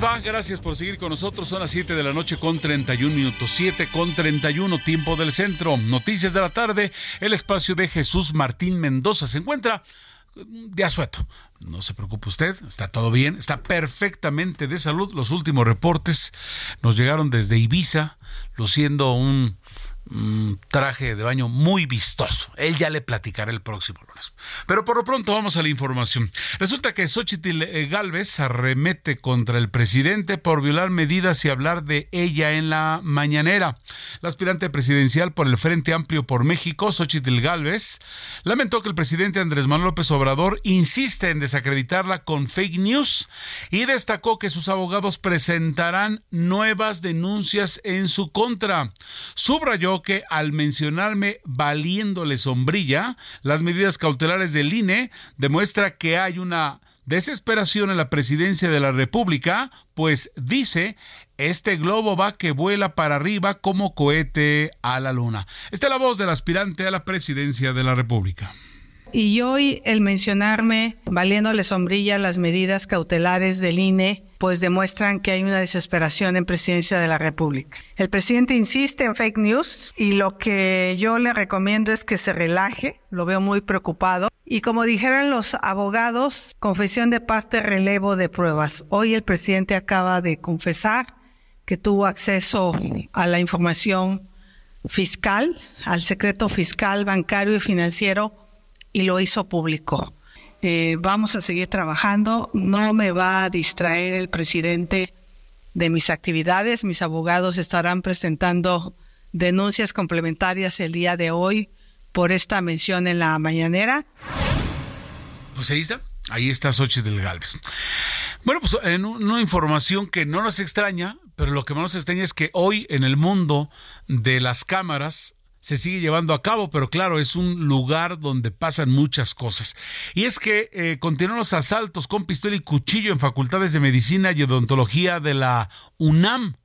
Gracias por seguir con nosotros. Son las 7 de la noche con 31 minutos. 7 con 31, tiempo del centro. Noticias de la tarde. El espacio de Jesús Martín Mendoza se encuentra de asueto. No se preocupe usted, está todo bien, está perfectamente de salud. Los últimos reportes nos llegaron desde Ibiza, luciendo un un traje de baño muy vistoso. Él ya le platicará el próximo lunes. Pero por lo pronto vamos a la información. Resulta que Xochitl eh, Galvez arremete contra el presidente por violar medidas y hablar de ella en la mañanera. La aspirante presidencial por el Frente Amplio por México, Xochitl Galvez, lamentó que el presidente Andrés Manuel López Obrador insiste en desacreditarla con fake news y destacó que sus abogados presentarán nuevas denuncias en su contra. Subrayó que al mencionarme valiéndole sombrilla, las medidas cautelares del INE demuestra que hay una desesperación en la presidencia de la República, pues dice, este globo va que vuela para arriba como cohete a la luna. Esta es la voz del aspirante a la presidencia de la República. Y hoy el mencionarme, valiéndole sombrilla las medidas cautelares del INE, pues demuestran que hay una desesperación en presidencia de la República. El presidente insiste en fake news y lo que yo le recomiendo es que se relaje, lo veo muy preocupado. Y como dijeron los abogados, confesión de parte, relevo de pruebas. Hoy el presidente acaba de confesar que tuvo acceso a la información fiscal, al secreto fiscal, bancario y financiero y lo hizo público. Eh, vamos a seguir trabajando, no me va a distraer el presidente de mis actividades, mis abogados estarán presentando denuncias complementarias el día de hoy por esta mención en la mañanera. Pues ahí está, ahí está Xochitl Galvez. Bueno, pues en una información que no nos extraña, pero lo que más nos extraña es que hoy en el mundo de las cámaras se sigue llevando a cabo, pero claro, es un lugar donde pasan muchas cosas. Y es que eh, continúan los asaltos con pistola y cuchillo en facultades de medicina y odontología de la UNAM.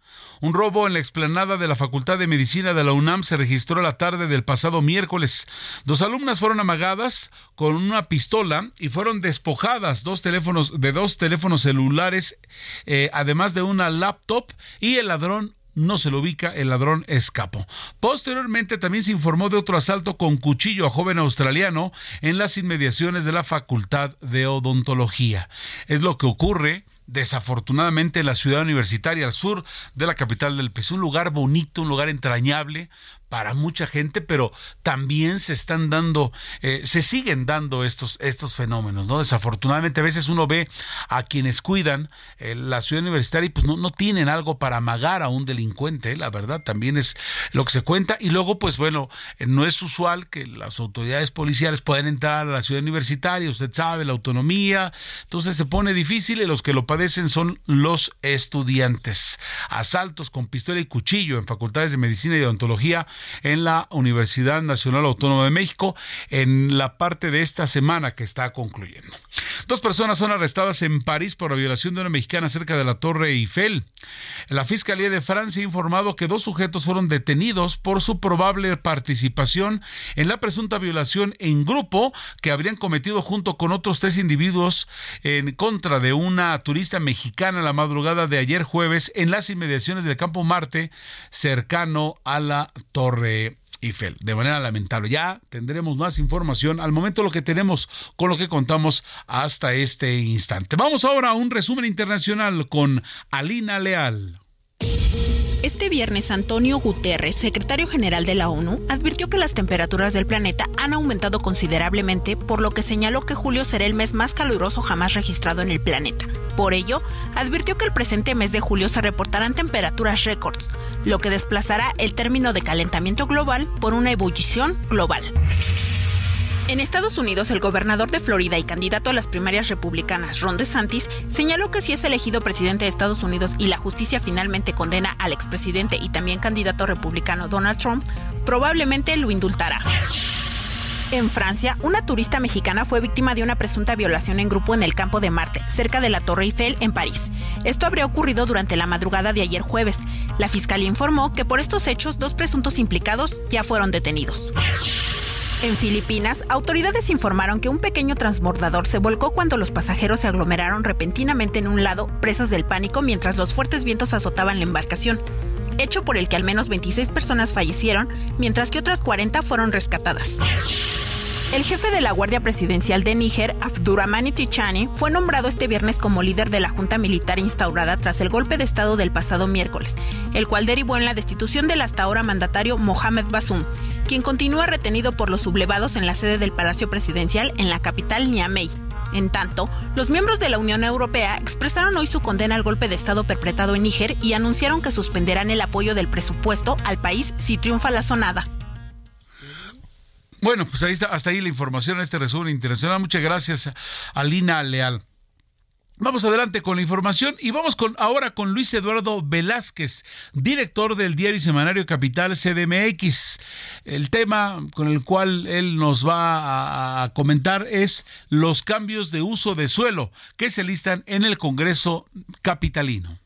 Un robo en la explanada de la Facultad de Medicina de la UNAM se registró la tarde del pasado miércoles. Dos alumnas fueron amagadas con una pistola y fueron despojadas dos teléfonos, de dos teléfonos celulares, eh, además de una laptop, y el ladrón no se lo ubica, el ladrón escapó. Posteriormente también se informó de otro asalto con cuchillo a joven australiano en las inmediaciones de la Facultad de Odontología. Es lo que ocurre desafortunadamente en la ciudad universitaria al sur de la capital del país. Un lugar bonito, un lugar entrañable, para mucha gente, pero también se están dando, eh, se siguen dando estos, estos fenómenos, ¿no? Desafortunadamente a veces uno ve a quienes cuidan eh, la ciudad universitaria y pues no, no tienen algo para amagar a un delincuente, la verdad, también es lo que se cuenta. Y luego, pues bueno, eh, no es usual que las autoridades policiales puedan entrar a la ciudad universitaria, usted sabe, la autonomía, entonces se pone difícil y los que lo padecen son los estudiantes. Asaltos con pistola y cuchillo en facultades de medicina y odontología en la Universidad Nacional Autónoma de México en la parte de esta semana que está concluyendo. Dos personas son arrestadas en París por la violación de una mexicana cerca de la Torre Eiffel. La Fiscalía de Francia ha informado que dos sujetos fueron detenidos por su probable participación en la presunta violación en grupo que habrían cometido junto con otros tres individuos en contra de una turista mexicana la madrugada de ayer jueves en las inmediaciones del Campo Marte cercano a la Torre Eiffel, de manera lamentable. Ya tendremos más información al momento lo que tenemos con lo que contamos hasta este instante. Vamos ahora a un resumen internacional con Alina Leal. Este viernes, Antonio Guterres, secretario general de la ONU, advirtió que las temperaturas del planeta han aumentado considerablemente, por lo que señaló que julio será el mes más caluroso jamás registrado en el planeta. Por ello, advirtió que el presente mes de julio se reportarán temperaturas récords, lo que desplazará el término de calentamiento global por una ebullición global. En Estados Unidos, el gobernador de Florida y candidato a las primarias republicanas, Ron DeSantis, señaló que si es elegido presidente de Estados Unidos y la justicia finalmente condena al expresidente y también candidato republicano Donald Trump, probablemente lo indultará. En Francia, una turista mexicana fue víctima de una presunta violación en grupo en el campo de Marte, cerca de la Torre Eiffel, en París. Esto habría ocurrido durante la madrugada de ayer jueves. La fiscalía informó que por estos hechos dos presuntos implicados ya fueron detenidos. En Filipinas, autoridades informaron que un pequeño transbordador se volcó cuando los pasajeros se aglomeraron repentinamente en un lado, presas del pánico mientras los fuertes vientos azotaban la embarcación, hecho por el que al menos 26 personas fallecieron, mientras que otras 40 fueron rescatadas. El jefe de la Guardia Presidencial de Níger, Abdurrahmani Tichani, fue nombrado este viernes como líder de la Junta Militar instaurada tras el golpe de Estado del pasado miércoles, el cual derivó en la destitución del hasta ahora mandatario Mohamed Basum, quien continúa retenido por los sublevados en la sede del Palacio Presidencial en la capital Niamey. En tanto, los miembros de la Unión Europea expresaron hoy su condena al golpe de Estado perpetrado en Níger y anunciaron que suspenderán el apoyo del presupuesto al país si triunfa la sonada. Bueno, pues ahí está, hasta ahí la información, este resumen internacional. Muchas gracias a Lina Leal. Vamos adelante con la información y vamos con ahora con Luis Eduardo Velázquez, director del diario y semanario Capital CDMX. El tema con el cual él nos va a comentar es los cambios de uso de suelo que se listan en el Congreso capitalino.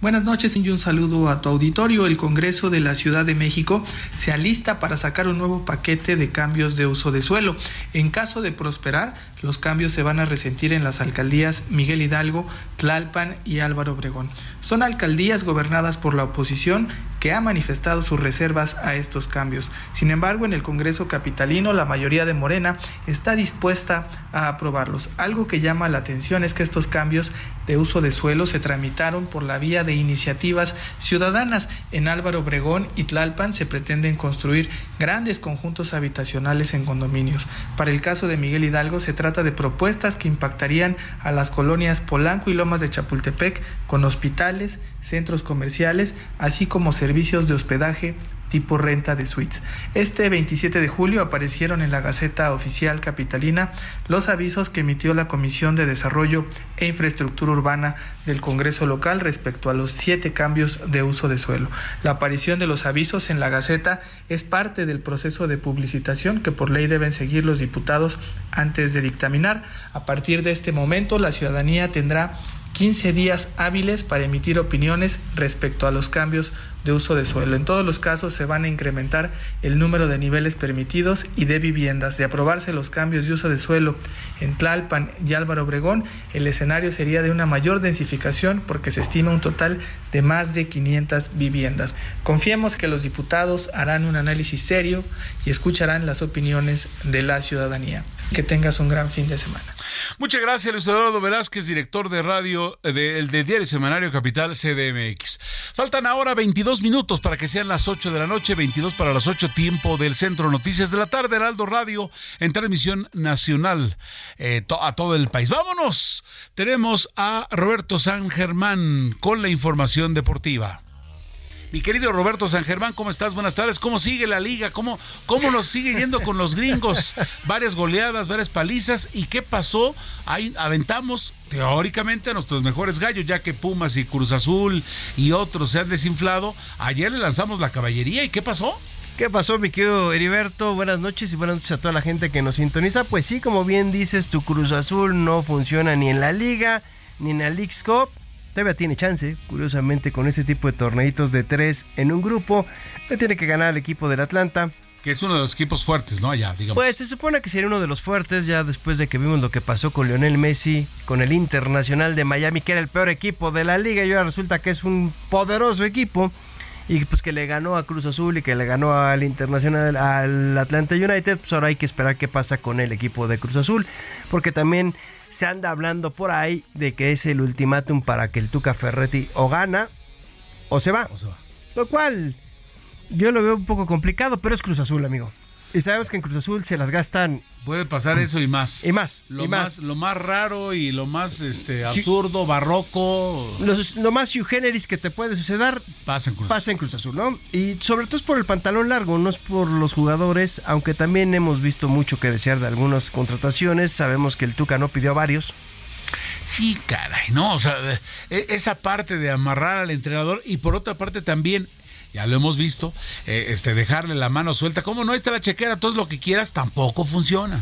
Buenas noches y un saludo a tu auditorio. El Congreso de la Ciudad de México se alista para sacar un nuevo paquete de cambios de uso de suelo. En caso de prosperar, los cambios se van a resentir en las alcaldías Miguel Hidalgo, Tlalpan y Álvaro Obregón. Son alcaldías gobernadas por la oposición que ha manifestado sus reservas a estos cambios. Sin embargo, en el Congreso capitalino la mayoría de Morena está dispuesta a aprobarlos. Algo que llama la atención es que estos cambios de uso de suelo se tramitaron por la vía de iniciativas ciudadanas. En Álvaro Obregón y Tlalpan se pretenden construir grandes conjuntos habitacionales en condominios. Para el caso de Miguel Hidalgo se trata de propuestas que impactarían a las colonias Polanco y Lomas de Chapultepec con hospitales, centros comerciales, así como servicios de hospedaje tipo renta de suites. Este 27 de julio aparecieron en la Gaceta Oficial Capitalina los avisos que emitió la Comisión de Desarrollo e Infraestructura Urbana del Congreso local respecto a los siete cambios de uso de suelo. La aparición de los avisos en la Gaceta es parte del proceso de publicitación que por ley deben seguir los diputados antes de dictaminar. A partir de este momento, la ciudadanía tendrá 15 días hábiles para emitir opiniones respecto a los cambios de uso de suelo. En todos los casos se van a incrementar el número de niveles permitidos y de viviendas. De aprobarse los cambios de uso de suelo en Tlalpan y Álvaro Obregón, el escenario sería de una mayor densificación porque se estima un total de más de 500 viviendas. Confiemos que los diputados harán un análisis serio y escucharán las opiniones de la ciudadanía. Que tengas un gran fin de semana. Muchas gracias, Luis Eduardo Velázquez, director de radio del de, Diario Semanario Capital CDMX. Faltan ahora 22 minutos para que sean las 8 de la noche, 22 para las 8, tiempo del Centro Noticias de la Tarde, Heraldo Radio, en transmisión nacional eh, a todo el país. Vámonos. Tenemos a Roberto San Germán con la información deportiva. Mi querido Roberto San Germán, ¿cómo estás? Buenas tardes. ¿Cómo sigue la liga? ¿Cómo, cómo nos sigue yendo con los gringos? Varias goleadas, varias palizas. ¿Y qué pasó? Ahí aventamos teóricamente a nuestros mejores gallos, ya que Pumas y Cruz Azul y otros se han desinflado. Ayer le lanzamos la caballería. ¿Y qué pasó? ¿Qué pasó, mi querido Heriberto? Buenas noches y buenas noches a toda la gente que nos sintoniza. Pues sí, como bien dices, tu Cruz Azul no funciona ni en la Liga ni en la League's Cup todavía tiene chance, curiosamente con este tipo de torneitos de tres en un grupo, le tiene que ganar el equipo del Atlanta. Que es uno de los equipos fuertes, ¿no? Allá, digamos. Pues se supone que sería uno de los fuertes ya después de que vimos lo que pasó con Lionel Messi, con el Internacional de Miami, que era el peor equipo de la liga y ahora resulta que es un poderoso equipo y pues que le ganó a Cruz Azul y que le ganó al Internacional, al Atlanta United, pues ahora hay que esperar qué pasa con el equipo de Cruz Azul, porque también se anda hablando por ahí de que es el ultimátum para que el Tuca Ferretti o gana o se va. Lo cual yo lo veo un poco complicado, pero es Cruz Azul, amigo. Y sabemos que en Cruz Azul se las gastan. Puede pasar eso y más. Y más. Lo, y más, lo más raro y lo más este, absurdo, barroco. lo más sui generis que te puede suceder. Pasa en Cruz, pasa en Cruz Azul, ¿no? Y sobre todo es por el pantalón largo, no es por los jugadores. Aunque también hemos visto mucho que desear de algunas contrataciones. Sabemos que el Tuca no pidió a varios. Sí, caray, no, o sea, e, esa parte de amarrar al entrenador y por otra parte también ya lo hemos visto, eh, este, dejarle la mano suelta, como no está la chequera, todo lo que quieras, tampoco funciona.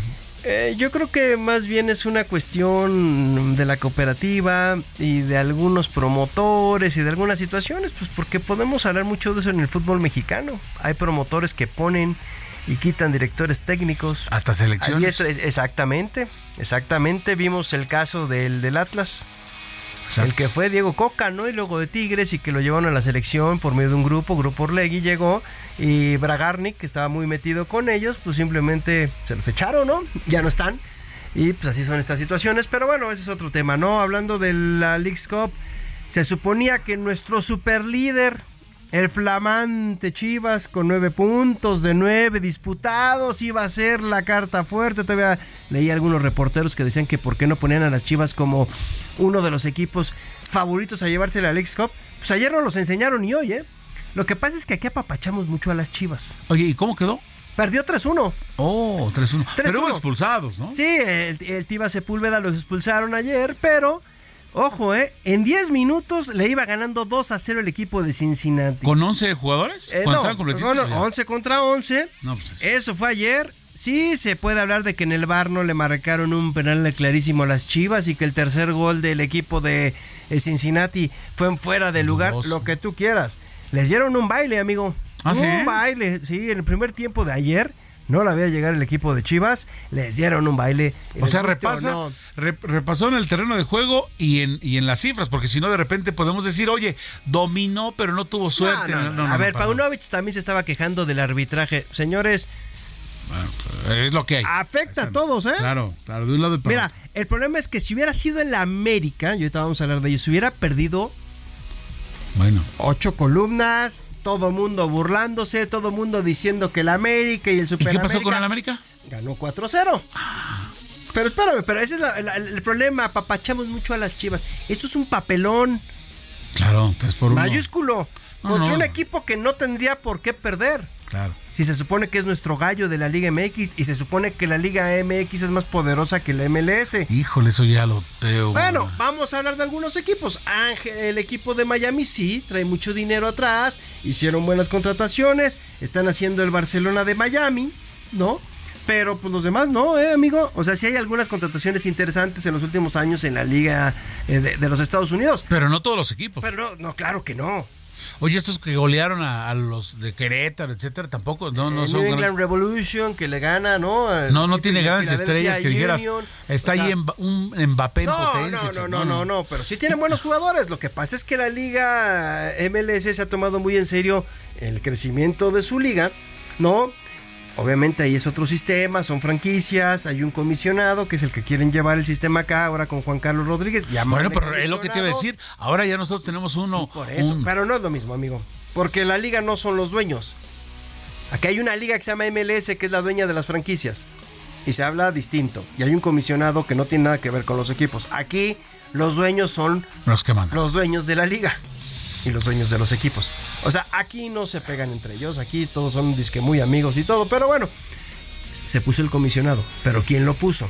Eh, yo creo que más bien es una cuestión de la cooperativa y de algunos promotores y de algunas situaciones, pues porque podemos hablar mucho de eso en el fútbol mexicano. Hay promotores que ponen y quitan directores técnicos. Hasta selecciones. exactamente, exactamente. Vimos el caso del, del Atlas el que fue Diego Coca, ¿no? Y luego de Tigres y que lo llevaron a la selección por medio de un grupo, Grupo Orlegui llegó y Bragarnik, que estaba muy metido con ellos, pues simplemente se los echaron, ¿no? Ya no están. Y pues así son estas situaciones, pero bueno, ese es otro tema, ¿no? Hablando de la League's Cup, se suponía que nuestro super líder, el flamante Chivas con nueve puntos de nueve disputados iba a ser la carta fuerte. Todavía leí algunos reporteros que decían que por qué no ponían a las Chivas como uno de los equipos favoritos a llevarse la Alex Cup. Pues ayer no los enseñaron ni hoy, ¿eh? Lo que pasa es que aquí apapachamos mucho a las Chivas. Oye, ¿y cómo quedó? Perdió 3-1. Oh, 3-1. Pero hubo expulsados, ¿no? Sí, el, el Tiva Sepúlveda los expulsaron ayer, pero Ojo, ¿eh? En 10 minutos le iba ganando 2 a 0 el equipo de Cincinnati. ¿Con 11 jugadores? Eh, no, bueno, 11 contra 11. No, pues eso fue ayer. Sí, se puede hablar de que en el bar no le marcaron un penal clarísimo a las Chivas y que el tercer gol del equipo de eh, Cincinnati fue en fuera de lugar, lo que tú quieras. Les dieron un baile, amigo. ¿Ah, un baile, sí, en el primer tiempo de ayer no la veía llegar el equipo de Chivas, les dieron un baile. O sea, repasa, repasó en el terreno de juego y en, y en las cifras, porque si no de repente podemos decir, oye, dominó pero no tuvo suerte. a ver, Paunovic también se estaba quejando del arbitraje. Señores, pues, es lo que hay. Afecta a todos, ¿eh? Claro, claro, de un lado Mira, el problema es que si hubiera sido en la América, y ahorita vamos a hablar de ello, si hubiera perdido bueno. ocho columnas, todo mundo burlándose, todo mundo diciendo que el América y el Super ¿Y qué pasó con el América? Ganó 4-0. Pero espérame, pero ese es el problema, papachamos mucho a las chivas. Esto es un papelón. Claro, 3 por 1. Mayúsculo. contra un equipo que no tendría por qué perder. Claro. Si se supone que es nuestro gallo de la Liga MX y se supone que la Liga MX es más poderosa que la MLS. Híjole, eso ya lo veo. Bueno, vamos a hablar de algunos equipos. Ángel, el equipo de Miami sí, trae mucho dinero atrás, hicieron buenas contrataciones, están haciendo el Barcelona de Miami, ¿no? Pero pues los demás no, ¿eh, amigo? O sea, sí hay algunas contrataciones interesantes en los últimos años en la liga eh, de, de, los Estados Unidos. Pero no todos los equipos. Pero no, no claro que no. Oye, estos que golearon a, a, los de Querétaro, etcétera, tampoco, no, no eh, son. New England Revolution que le gana, ¿no? No, no tiene grandes estrellas que dijeras. Está o sea, ahí en, un Mbappé no, en potencia. No, no, no, no, no, pero sí tienen buenos jugadores. Lo que pasa es que la liga MLS se ha tomado muy en serio el crecimiento de su liga, ¿no? Obviamente ahí es otro sistema, son franquicias, hay un comisionado que es el que quieren llevar el sistema acá ahora con Juan Carlos Rodríguez. Bueno, pero es lo que te iba a decir. Ahora ya nosotros tenemos uno. Por eso, un... pero no es lo mismo, amigo. Porque la liga no son los dueños. Aquí hay una liga que se llama MLS que es la dueña de las franquicias. Y se habla distinto. Y hay un comisionado que no tiene nada que ver con los equipos. Aquí los dueños son los que mandan. Los dueños de la liga y los dueños de los equipos. O sea, aquí no se pegan entre ellos, aquí todos son disque muy amigos y todo, pero bueno, se puso el comisionado, pero ¿quién lo puso?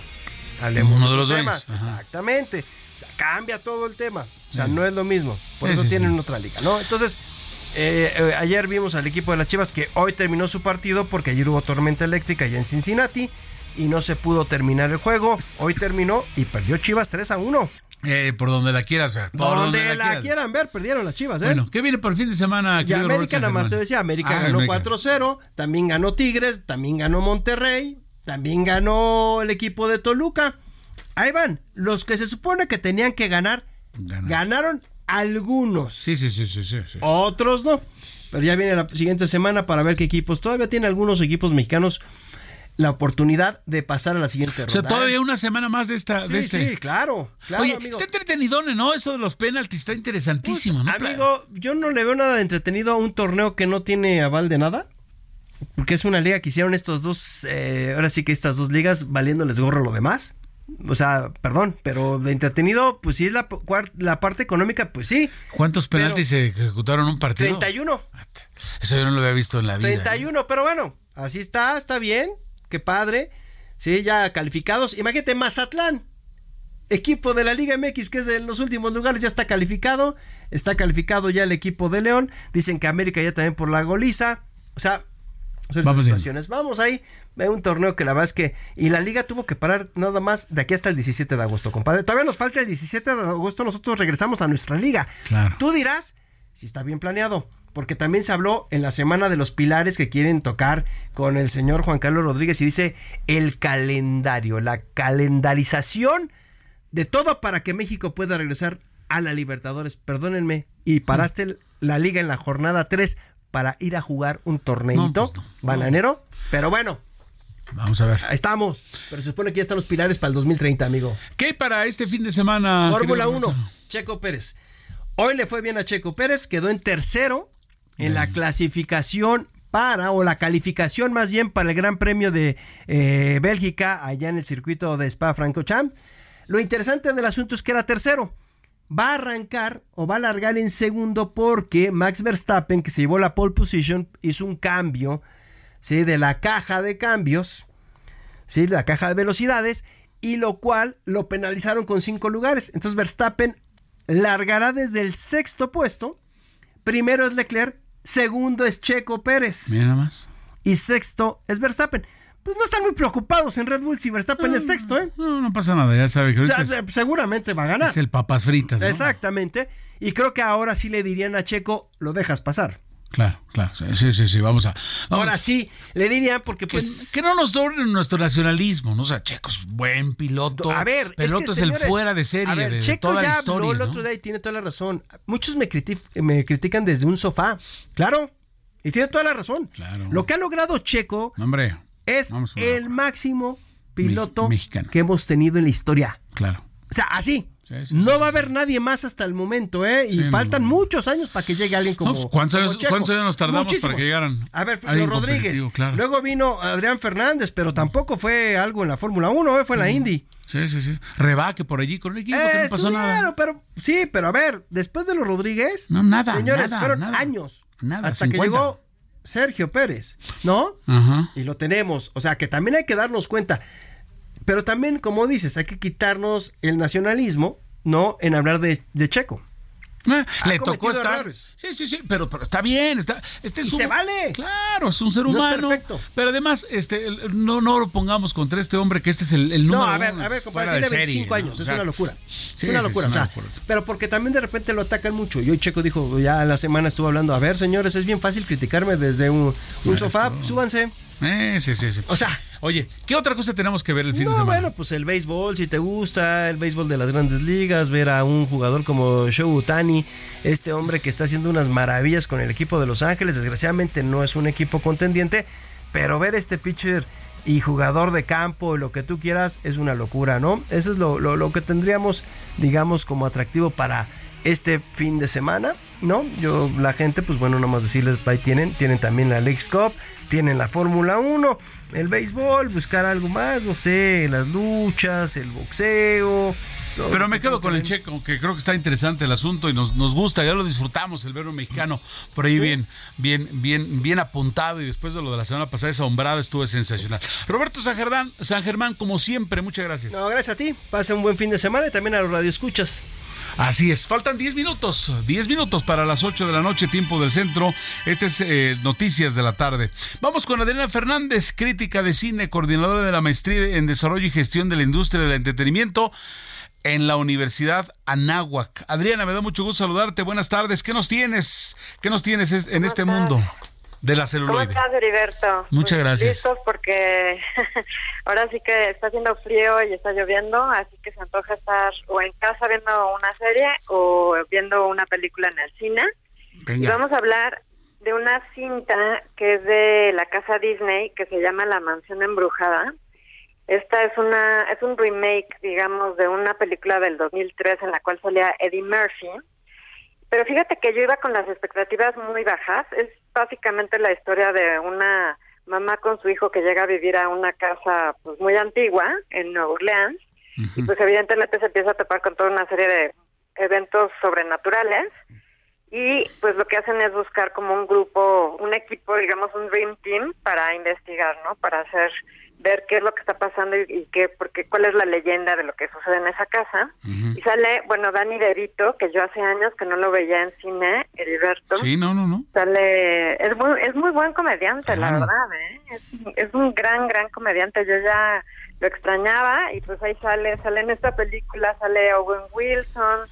Hablemos Uno de, los temas. dueños. Ajá. Exactamente. O sea, cambia todo el tema. O sea, sí. no es lo mismo. Por sí, eso sí, tienen otra liga, ¿no? Entonces, eh, eh, ayer vimos al equipo de las Chivas que hoy terminó su partido porque ayer hubo tormenta eléctrica allá en Cincinnati y no se pudo terminar el juego. Hoy terminó y perdió Chivas 3 a 1. Eh, por donde la quieras ver. Por, donde, donde, la, la quieran ver, perdieron las chivas, ¿eh? Bueno, ¿qué viene por el fin de semana? Y América, nada más te decía, América ah, ganó 4-0, también ganó Tigres, también ganó Monterrey, también ganó el equipo de Toluca. Ahí van, los que se supone que tenían que ganar, Ganar. ganaron algunos. Sí, sí, sí, sí, sí, sí. Otros no. Pero ya viene la siguiente semana para ver qué equipos. Todavía tiene algunos equipos mexicanos la oportunidad de pasar a la siguiente ronda. O sea, todavía una semana más de esta. Sí, de este... sí, claro. claro Oye, amigo. está entretenidón, ¿no? Eso de los penaltis está interesantísimo, pues, ¿no? Amigo, yo no le veo nada de entretenido a un torneo que no tiene aval de nada. Porque es una liga que hicieron estos dos. Eh, ahora sí que estas dos ligas valiéndoles gorro lo demás. O sea, perdón, pero de entretenido, pues sí es la, la parte económica, pues sí. ¿Cuántos penaltis se ejecutaron un partido? 31. Eso yo no lo había visto en la vida. 31, ¿eh? pero bueno, así está, está bien qué padre. Sí, ya calificados. Imagínate, Mazatlán, equipo de la Liga MX, que es de los últimos lugares, ya está calificado. Está calificado ya el equipo de León. Dicen que América ya también por la goliza. O sea, Vamos, situaciones. Vamos ahí. Ve un torneo que la verdad es que. Y la liga tuvo que parar nada más de aquí hasta el 17 de agosto, compadre. Todavía nos falta el 17 de agosto. Nosotros regresamos a nuestra liga. Claro. Tú dirás si está bien planeado porque también se habló en la semana de los pilares que quieren tocar con el señor Juan Carlos Rodríguez y dice el calendario, la calendarización de todo para que México pueda regresar a la Libertadores. Perdónenme, y paraste la liga en la jornada 3 para ir a jugar un torneito No, pues no, bananero, pero bueno. Vamos a ver. Ahí estamos, pero se supone que ya están los pilares para el 2030, amigo. ¿Qué para este fin de semana? Fórmula 1, Checo Pérez. Hoy le fue bien a Checo Pérez, quedó en tercero en la clasificación para, o la calificación más bien para el Gran Premio de eh, Bélgica, allá en el circuito de Spa-Francorchamps. Lo interesante del asunto es que era tercero. Va a arrancar o va a largar en segundo porque Max Verstappen, que se llevó la pole position, hizo un cambio ¿sí? de la caja de cambios, ¿sí? de la caja de velocidades, y lo cual lo penalizaron con cinco lugares. Entonces Verstappen largará desde el sexto puesto. Primero es Leclerc, segundo es Checo Pérez. Mira más. Y sexto es Verstappen. Pues no están muy preocupados en Red Bull si Verstappen no, es sexto, ¿eh? No, no pasa nada, ya sabe que o sea, seguramente va a ganar. Es el papas fritas. ¿no? Exactamente. Y creo que ahora sí le dirían a Checo, lo dejas pasar. Claro, claro. Sí, sí, sí, vamos a. Vamos. Ahora sí, le dirían porque pues. Que, que no nos doblen nuestro nacionalismo, ¿no? O sea, Checo es buen piloto. A ver, piloto es, que, es señores, el fuera de serie. A ver, de, Checo toda ya la historia, habló el ¿no? otro día y tiene toda la razón. Muchos me, me critican desde un sofá. Claro. Y tiene toda la razón. Claro. Lo que ha logrado Checo Hombre, es el máximo piloto mexicano. que hemos tenido en la historia. Claro. O sea, así. No va a haber nadie más hasta el momento, ¿eh? Y faltan muchos años para que llegue alguien como. Pues, ¿cuántos, años, ¿Cuántos años nos tardamos para que llegaran? A ver, Fernando Rodríguez. Luego vino Adrián Fernández, pero tampoco fue algo en la Fórmula 1, ¿eh? fue en la Indy. Sí, sí, sí. Rebaque por allí con el equipo, que no pasó nada. Pero, sí, pero a ver, después de los Rodríguez. No, nada. Señores, fueron años. Nada. Hasta que llegó Sergio Pérez, ¿no? Ajá. Y lo tenemos. O sea, que también hay que darnos cuenta. Pero también, como dices, hay que quitarnos el nacionalismo no en hablar de, de Checo. Eh, le tocó estar. Sí, sí, sí, pero, pero está bien. Está, este es y se vale. Claro, es un ser humano. perfecto. Pero además, este, no, no lo pongamos contra este hombre que este es el, el número. No, a ver, a ver, compadre, tiene 25 años, es una locura. es una locura. o sea, pero porque también de repente lo atacan mucho. Y hoy Checo dijo, ya la semana estuvo hablando, a ver, señores, es bien fácil criticarme desde un, un sofá, súbanse. Eh, sí, sí, sí. O sea, oye, ¿qué otra cosa tenemos que ver el fin de semana? Bueno, pues el béisbol, si te gusta, el béisbol de las grandes ligas, ver a un jugador como Show Utani, este hombre que está haciendo unas maravillas con el equipo de Los Ángeles. Desgraciadamente no es un equipo contendiente, pero ver este pitcher y jugador de campo, lo que tú quieras, es una locura, ¿no? Eso es lo, lo, lo que tendríamos, digamos, como atractivo para este fin de semana, ¿no? Yo, la gente, pues bueno, nomás decirles, ahí tienen, tienen también la League Cup, tienen la Fórmula 1, el béisbol, buscar algo más, no sé, las luchas, el boxeo. Pero me quedo con el checo, que creo que está interesante el asunto y nos, nos gusta, ya lo disfrutamos, el verbo mexicano, por ahí bien, bien, bien, bien apuntado y después de lo de la semana pasada, esa hombrada estuvo sensacional. Roberto San Germán, San Germán, como siempre, muchas gracias. No, gracias a ti, pase un buen fin de semana y también a los radioescuchas. Así es, faltan 10 minutos, 10 minutos para las 8 de la noche, tiempo del centro. Este es eh, Noticias de la tarde. Vamos con Adriana Fernández, crítica de cine, coordinadora de la maestría en desarrollo y gestión de la industria del entretenimiento en la Universidad Anáhuac. Adriana, me da mucho gusto saludarte. Buenas tardes. ¿Qué nos tienes? ¿Qué nos tienes en este mundo? De la celuloide. ¿Cómo estás, Heriberto? Muchas gracias. Listos porque ahora sí que está haciendo frío y está lloviendo, así que se antoja estar o en casa viendo una serie o viendo una película en el cine. Y vamos a hablar de una cinta que es de la casa Disney que se llama La Mansión Embrujada. Esta es una es un remake, digamos, de una película del 2003 en la cual salía Eddie Murphy pero fíjate que yo iba con las expectativas muy bajas. Es básicamente la historia de una mamá con su hijo que llega a vivir a una casa pues muy antigua en Nueva Orleans. Y pues evidentemente se empieza a topar con toda una serie de eventos sobrenaturales. Y pues lo que hacen es buscar como un grupo, un equipo, digamos un dream team para investigar, ¿no? Para hacer ver qué es lo que está pasando y, qué, porque cuál es la leyenda de lo que sucede en esa casa. Y sale, bueno, Dani Derito, que yo hace años que no lo veía en cine, Heriberto. Sí, no, no, no. Sale, es muy, es muy buen comediante, la verdad, ¿eh? Es, es un gran, gran comediante. Yo ya lo extrañaba y pues ahí sale, sale en esta película, sale Owen Wilson,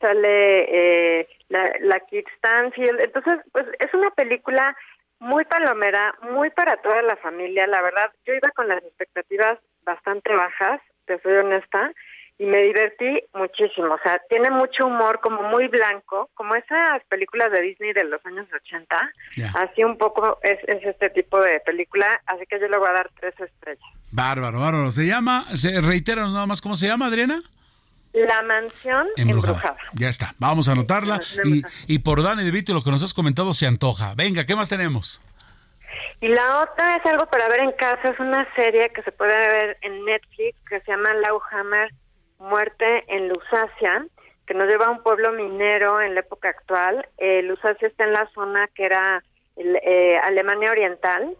sale eh, la, la Kit Stanfield. Entonces, pues es una película muy palomera, muy para toda la familia. La verdad, yo iba con las expectativas bastante bajas, te soy honesta, y me divertí muchísimo. O sea, tiene mucho humor, como muy blanco, como esas películas de Disney de los años 80. Así un poco es, es, este tipo de película, así que yo le voy a dar tres estrellas. Bárbaro, bárbaro. ¿Se llama, se reitera nada más cómo se llama, Adriana? La mansión embrujada. Ya está, vamos a anotarla. Y, y por Dani de Vito, lo que nos has comentado se antoja. Venga, ¿qué más tenemos? Y la otra es algo para ver en casa, es una serie que se puede ver en Netflix que se llama Lauhammer, Muerte en Lusacia, que nos lleva a un pueblo minero en la época actual. Eh, Lusacia está en la zona que era eh, Alemania Oriental,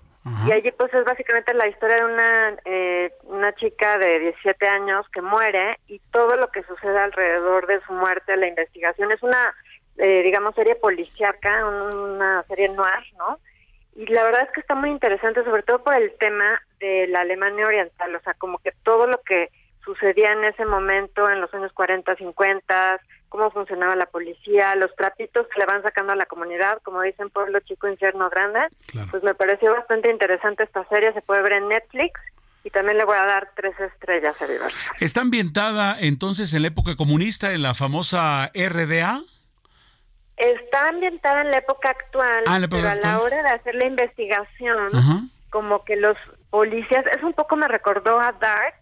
y allí pues es básicamente la historia de una, eh, una chica de 17 años que muere y todo lo que sucede alrededor de su muerte, la investigación. Es una, eh, digamos, serie policíaca, una serie noir, ¿no? Y la verdad es que está muy interesante, sobre todo por el tema de la Alemania Oriental, o sea, como que todo lo que sucedía en ese momento, en los años 40, 50, cómo funcionaba la policía, los trapitos que le van sacando a la comunidad, como dicen pueblo chico, infierno grande. Pues me pareció bastante interesante esta serie, se puede ver en Netflix y también le voy a dar tres estrellas a Vivar. ¿Está ambientada entonces en la época comunista, en la famosa RDA? Está ambientada en la época actual, ah, pero a la hora de hacer la investigación, como que los policías, es un poco me recordó a Dark,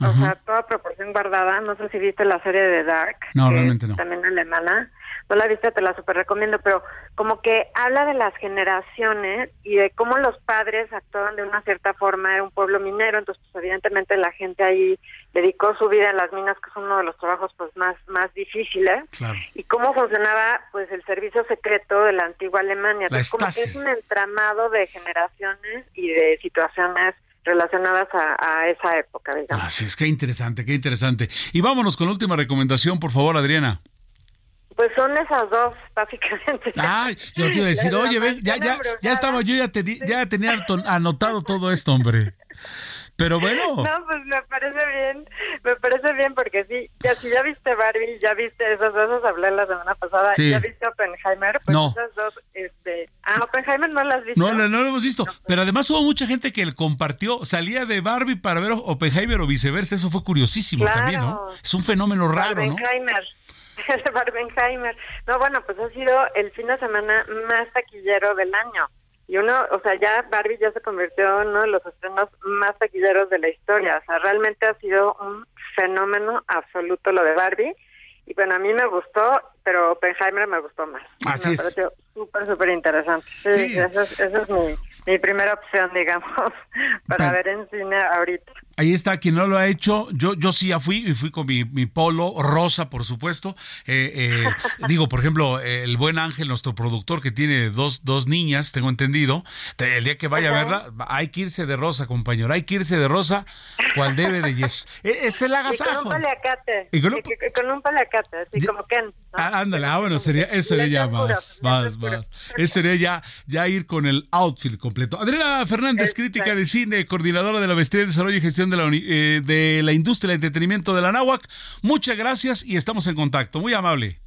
o sea, toda proporción guardada. No sé si viste la serie de Dark. No, realmente no. También alemana. No la viste, te la super recomiendo, pero como que habla de las generaciones y de cómo los padres actuaban de una cierta forma. Era un pueblo minero, entonces pues, evidentemente la gente ahí dedicó su vida en las minas, que es uno de los trabajos pues más más difíciles. Y cómo funcionaba pues el servicio secreto de la antigua Alemania. Entonces, como que es un entramado de generaciones y de situaciones relacionadas a, esa época, digamos. Así es, qué interesante, qué interesante. Y vámonos con la última recomendación, por favor, Adriana. Pues son esas dos, básicamente. Ay, yo te iba a decir, oye, ven, ya, ya, ya estaba, yo ya, te, ya tenía anotado todo esto, hombre. Pero bueno. No, pues me parece bien, me parece bien porque sí, ya si ya viste Barbie, ya viste esas dos, hablé la semana pasada, ya viste Oppenheimer, pues no. esas dos, este, ah, Oppenheimer no las viste. No, no, no lo hemos visto, pero además hubo mucha gente que compartió, salía de Barbie para ver Oppenheimer o viceversa, eso fue curiosísimo también, ¿no? Es un fenómeno raro, ¿no? de Barbenheimer. No, bueno, pues ha sido el fin de semana más taquillero del año. Y uno, o sea, ya Barbie ya se convirtió en uno de los estrenos más taquilleros de la historia. O sea, realmente ha sido un fenómeno absoluto lo de Barbie. Y bueno, a mí me gustó, pero Oppenheimer me gustó más. Así me pareció súper, súper interesante. Sí, Esa, es, esa es mi, mi primera opción, digamos, para ver en cine ahorita. Ahí está, quien no lo ha hecho, yo, yo sí ya fui, y fui con mi, polo rosa, por supuesto. Eh, eh, digo, por ejemplo, el buen Ángel, nuestro productor, que tiene dos, dos niñas, tengo entendido, el día que vaya a verla, hay que irse de rosa, compañero, hay que irse de rosa, cual debe de yes. E, es el agasajo. Y con un paliacate. ¿Y con un, con un paliacate, así como Ken. Ah, ándale, ah, bueno, sería, eso sería ya más, más, más. Eso sería ya, ya ir con el outfit completo. Adriana Fernández, crítica de cine, coordinadora de la Vestida de Desarrollo y Gestión de la, eh, de la Industria del Entretenimiento de la Náhuac. Muchas gracias y estamos en contacto. Muy amable.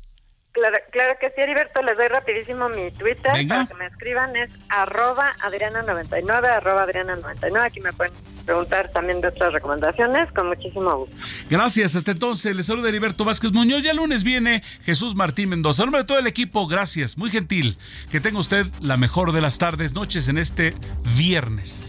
Claro, claro que sí, Heriberto. Les doy rapidísimo mi Twitter para que me escriban. Es arroba adriana99, arroba adriana99. Aquí me pueden preguntar también de otras recomendaciones. Con muchísimo gusto. Gracias. Hasta entonces, les saluda Heriberto Vázquez Muñoz. Ya el lunes viene Jesús Martín Mendoza. En nombre de todo el equipo, gracias. Muy gentil. Que tenga usted la mejor de las tardes, noches en este viernes.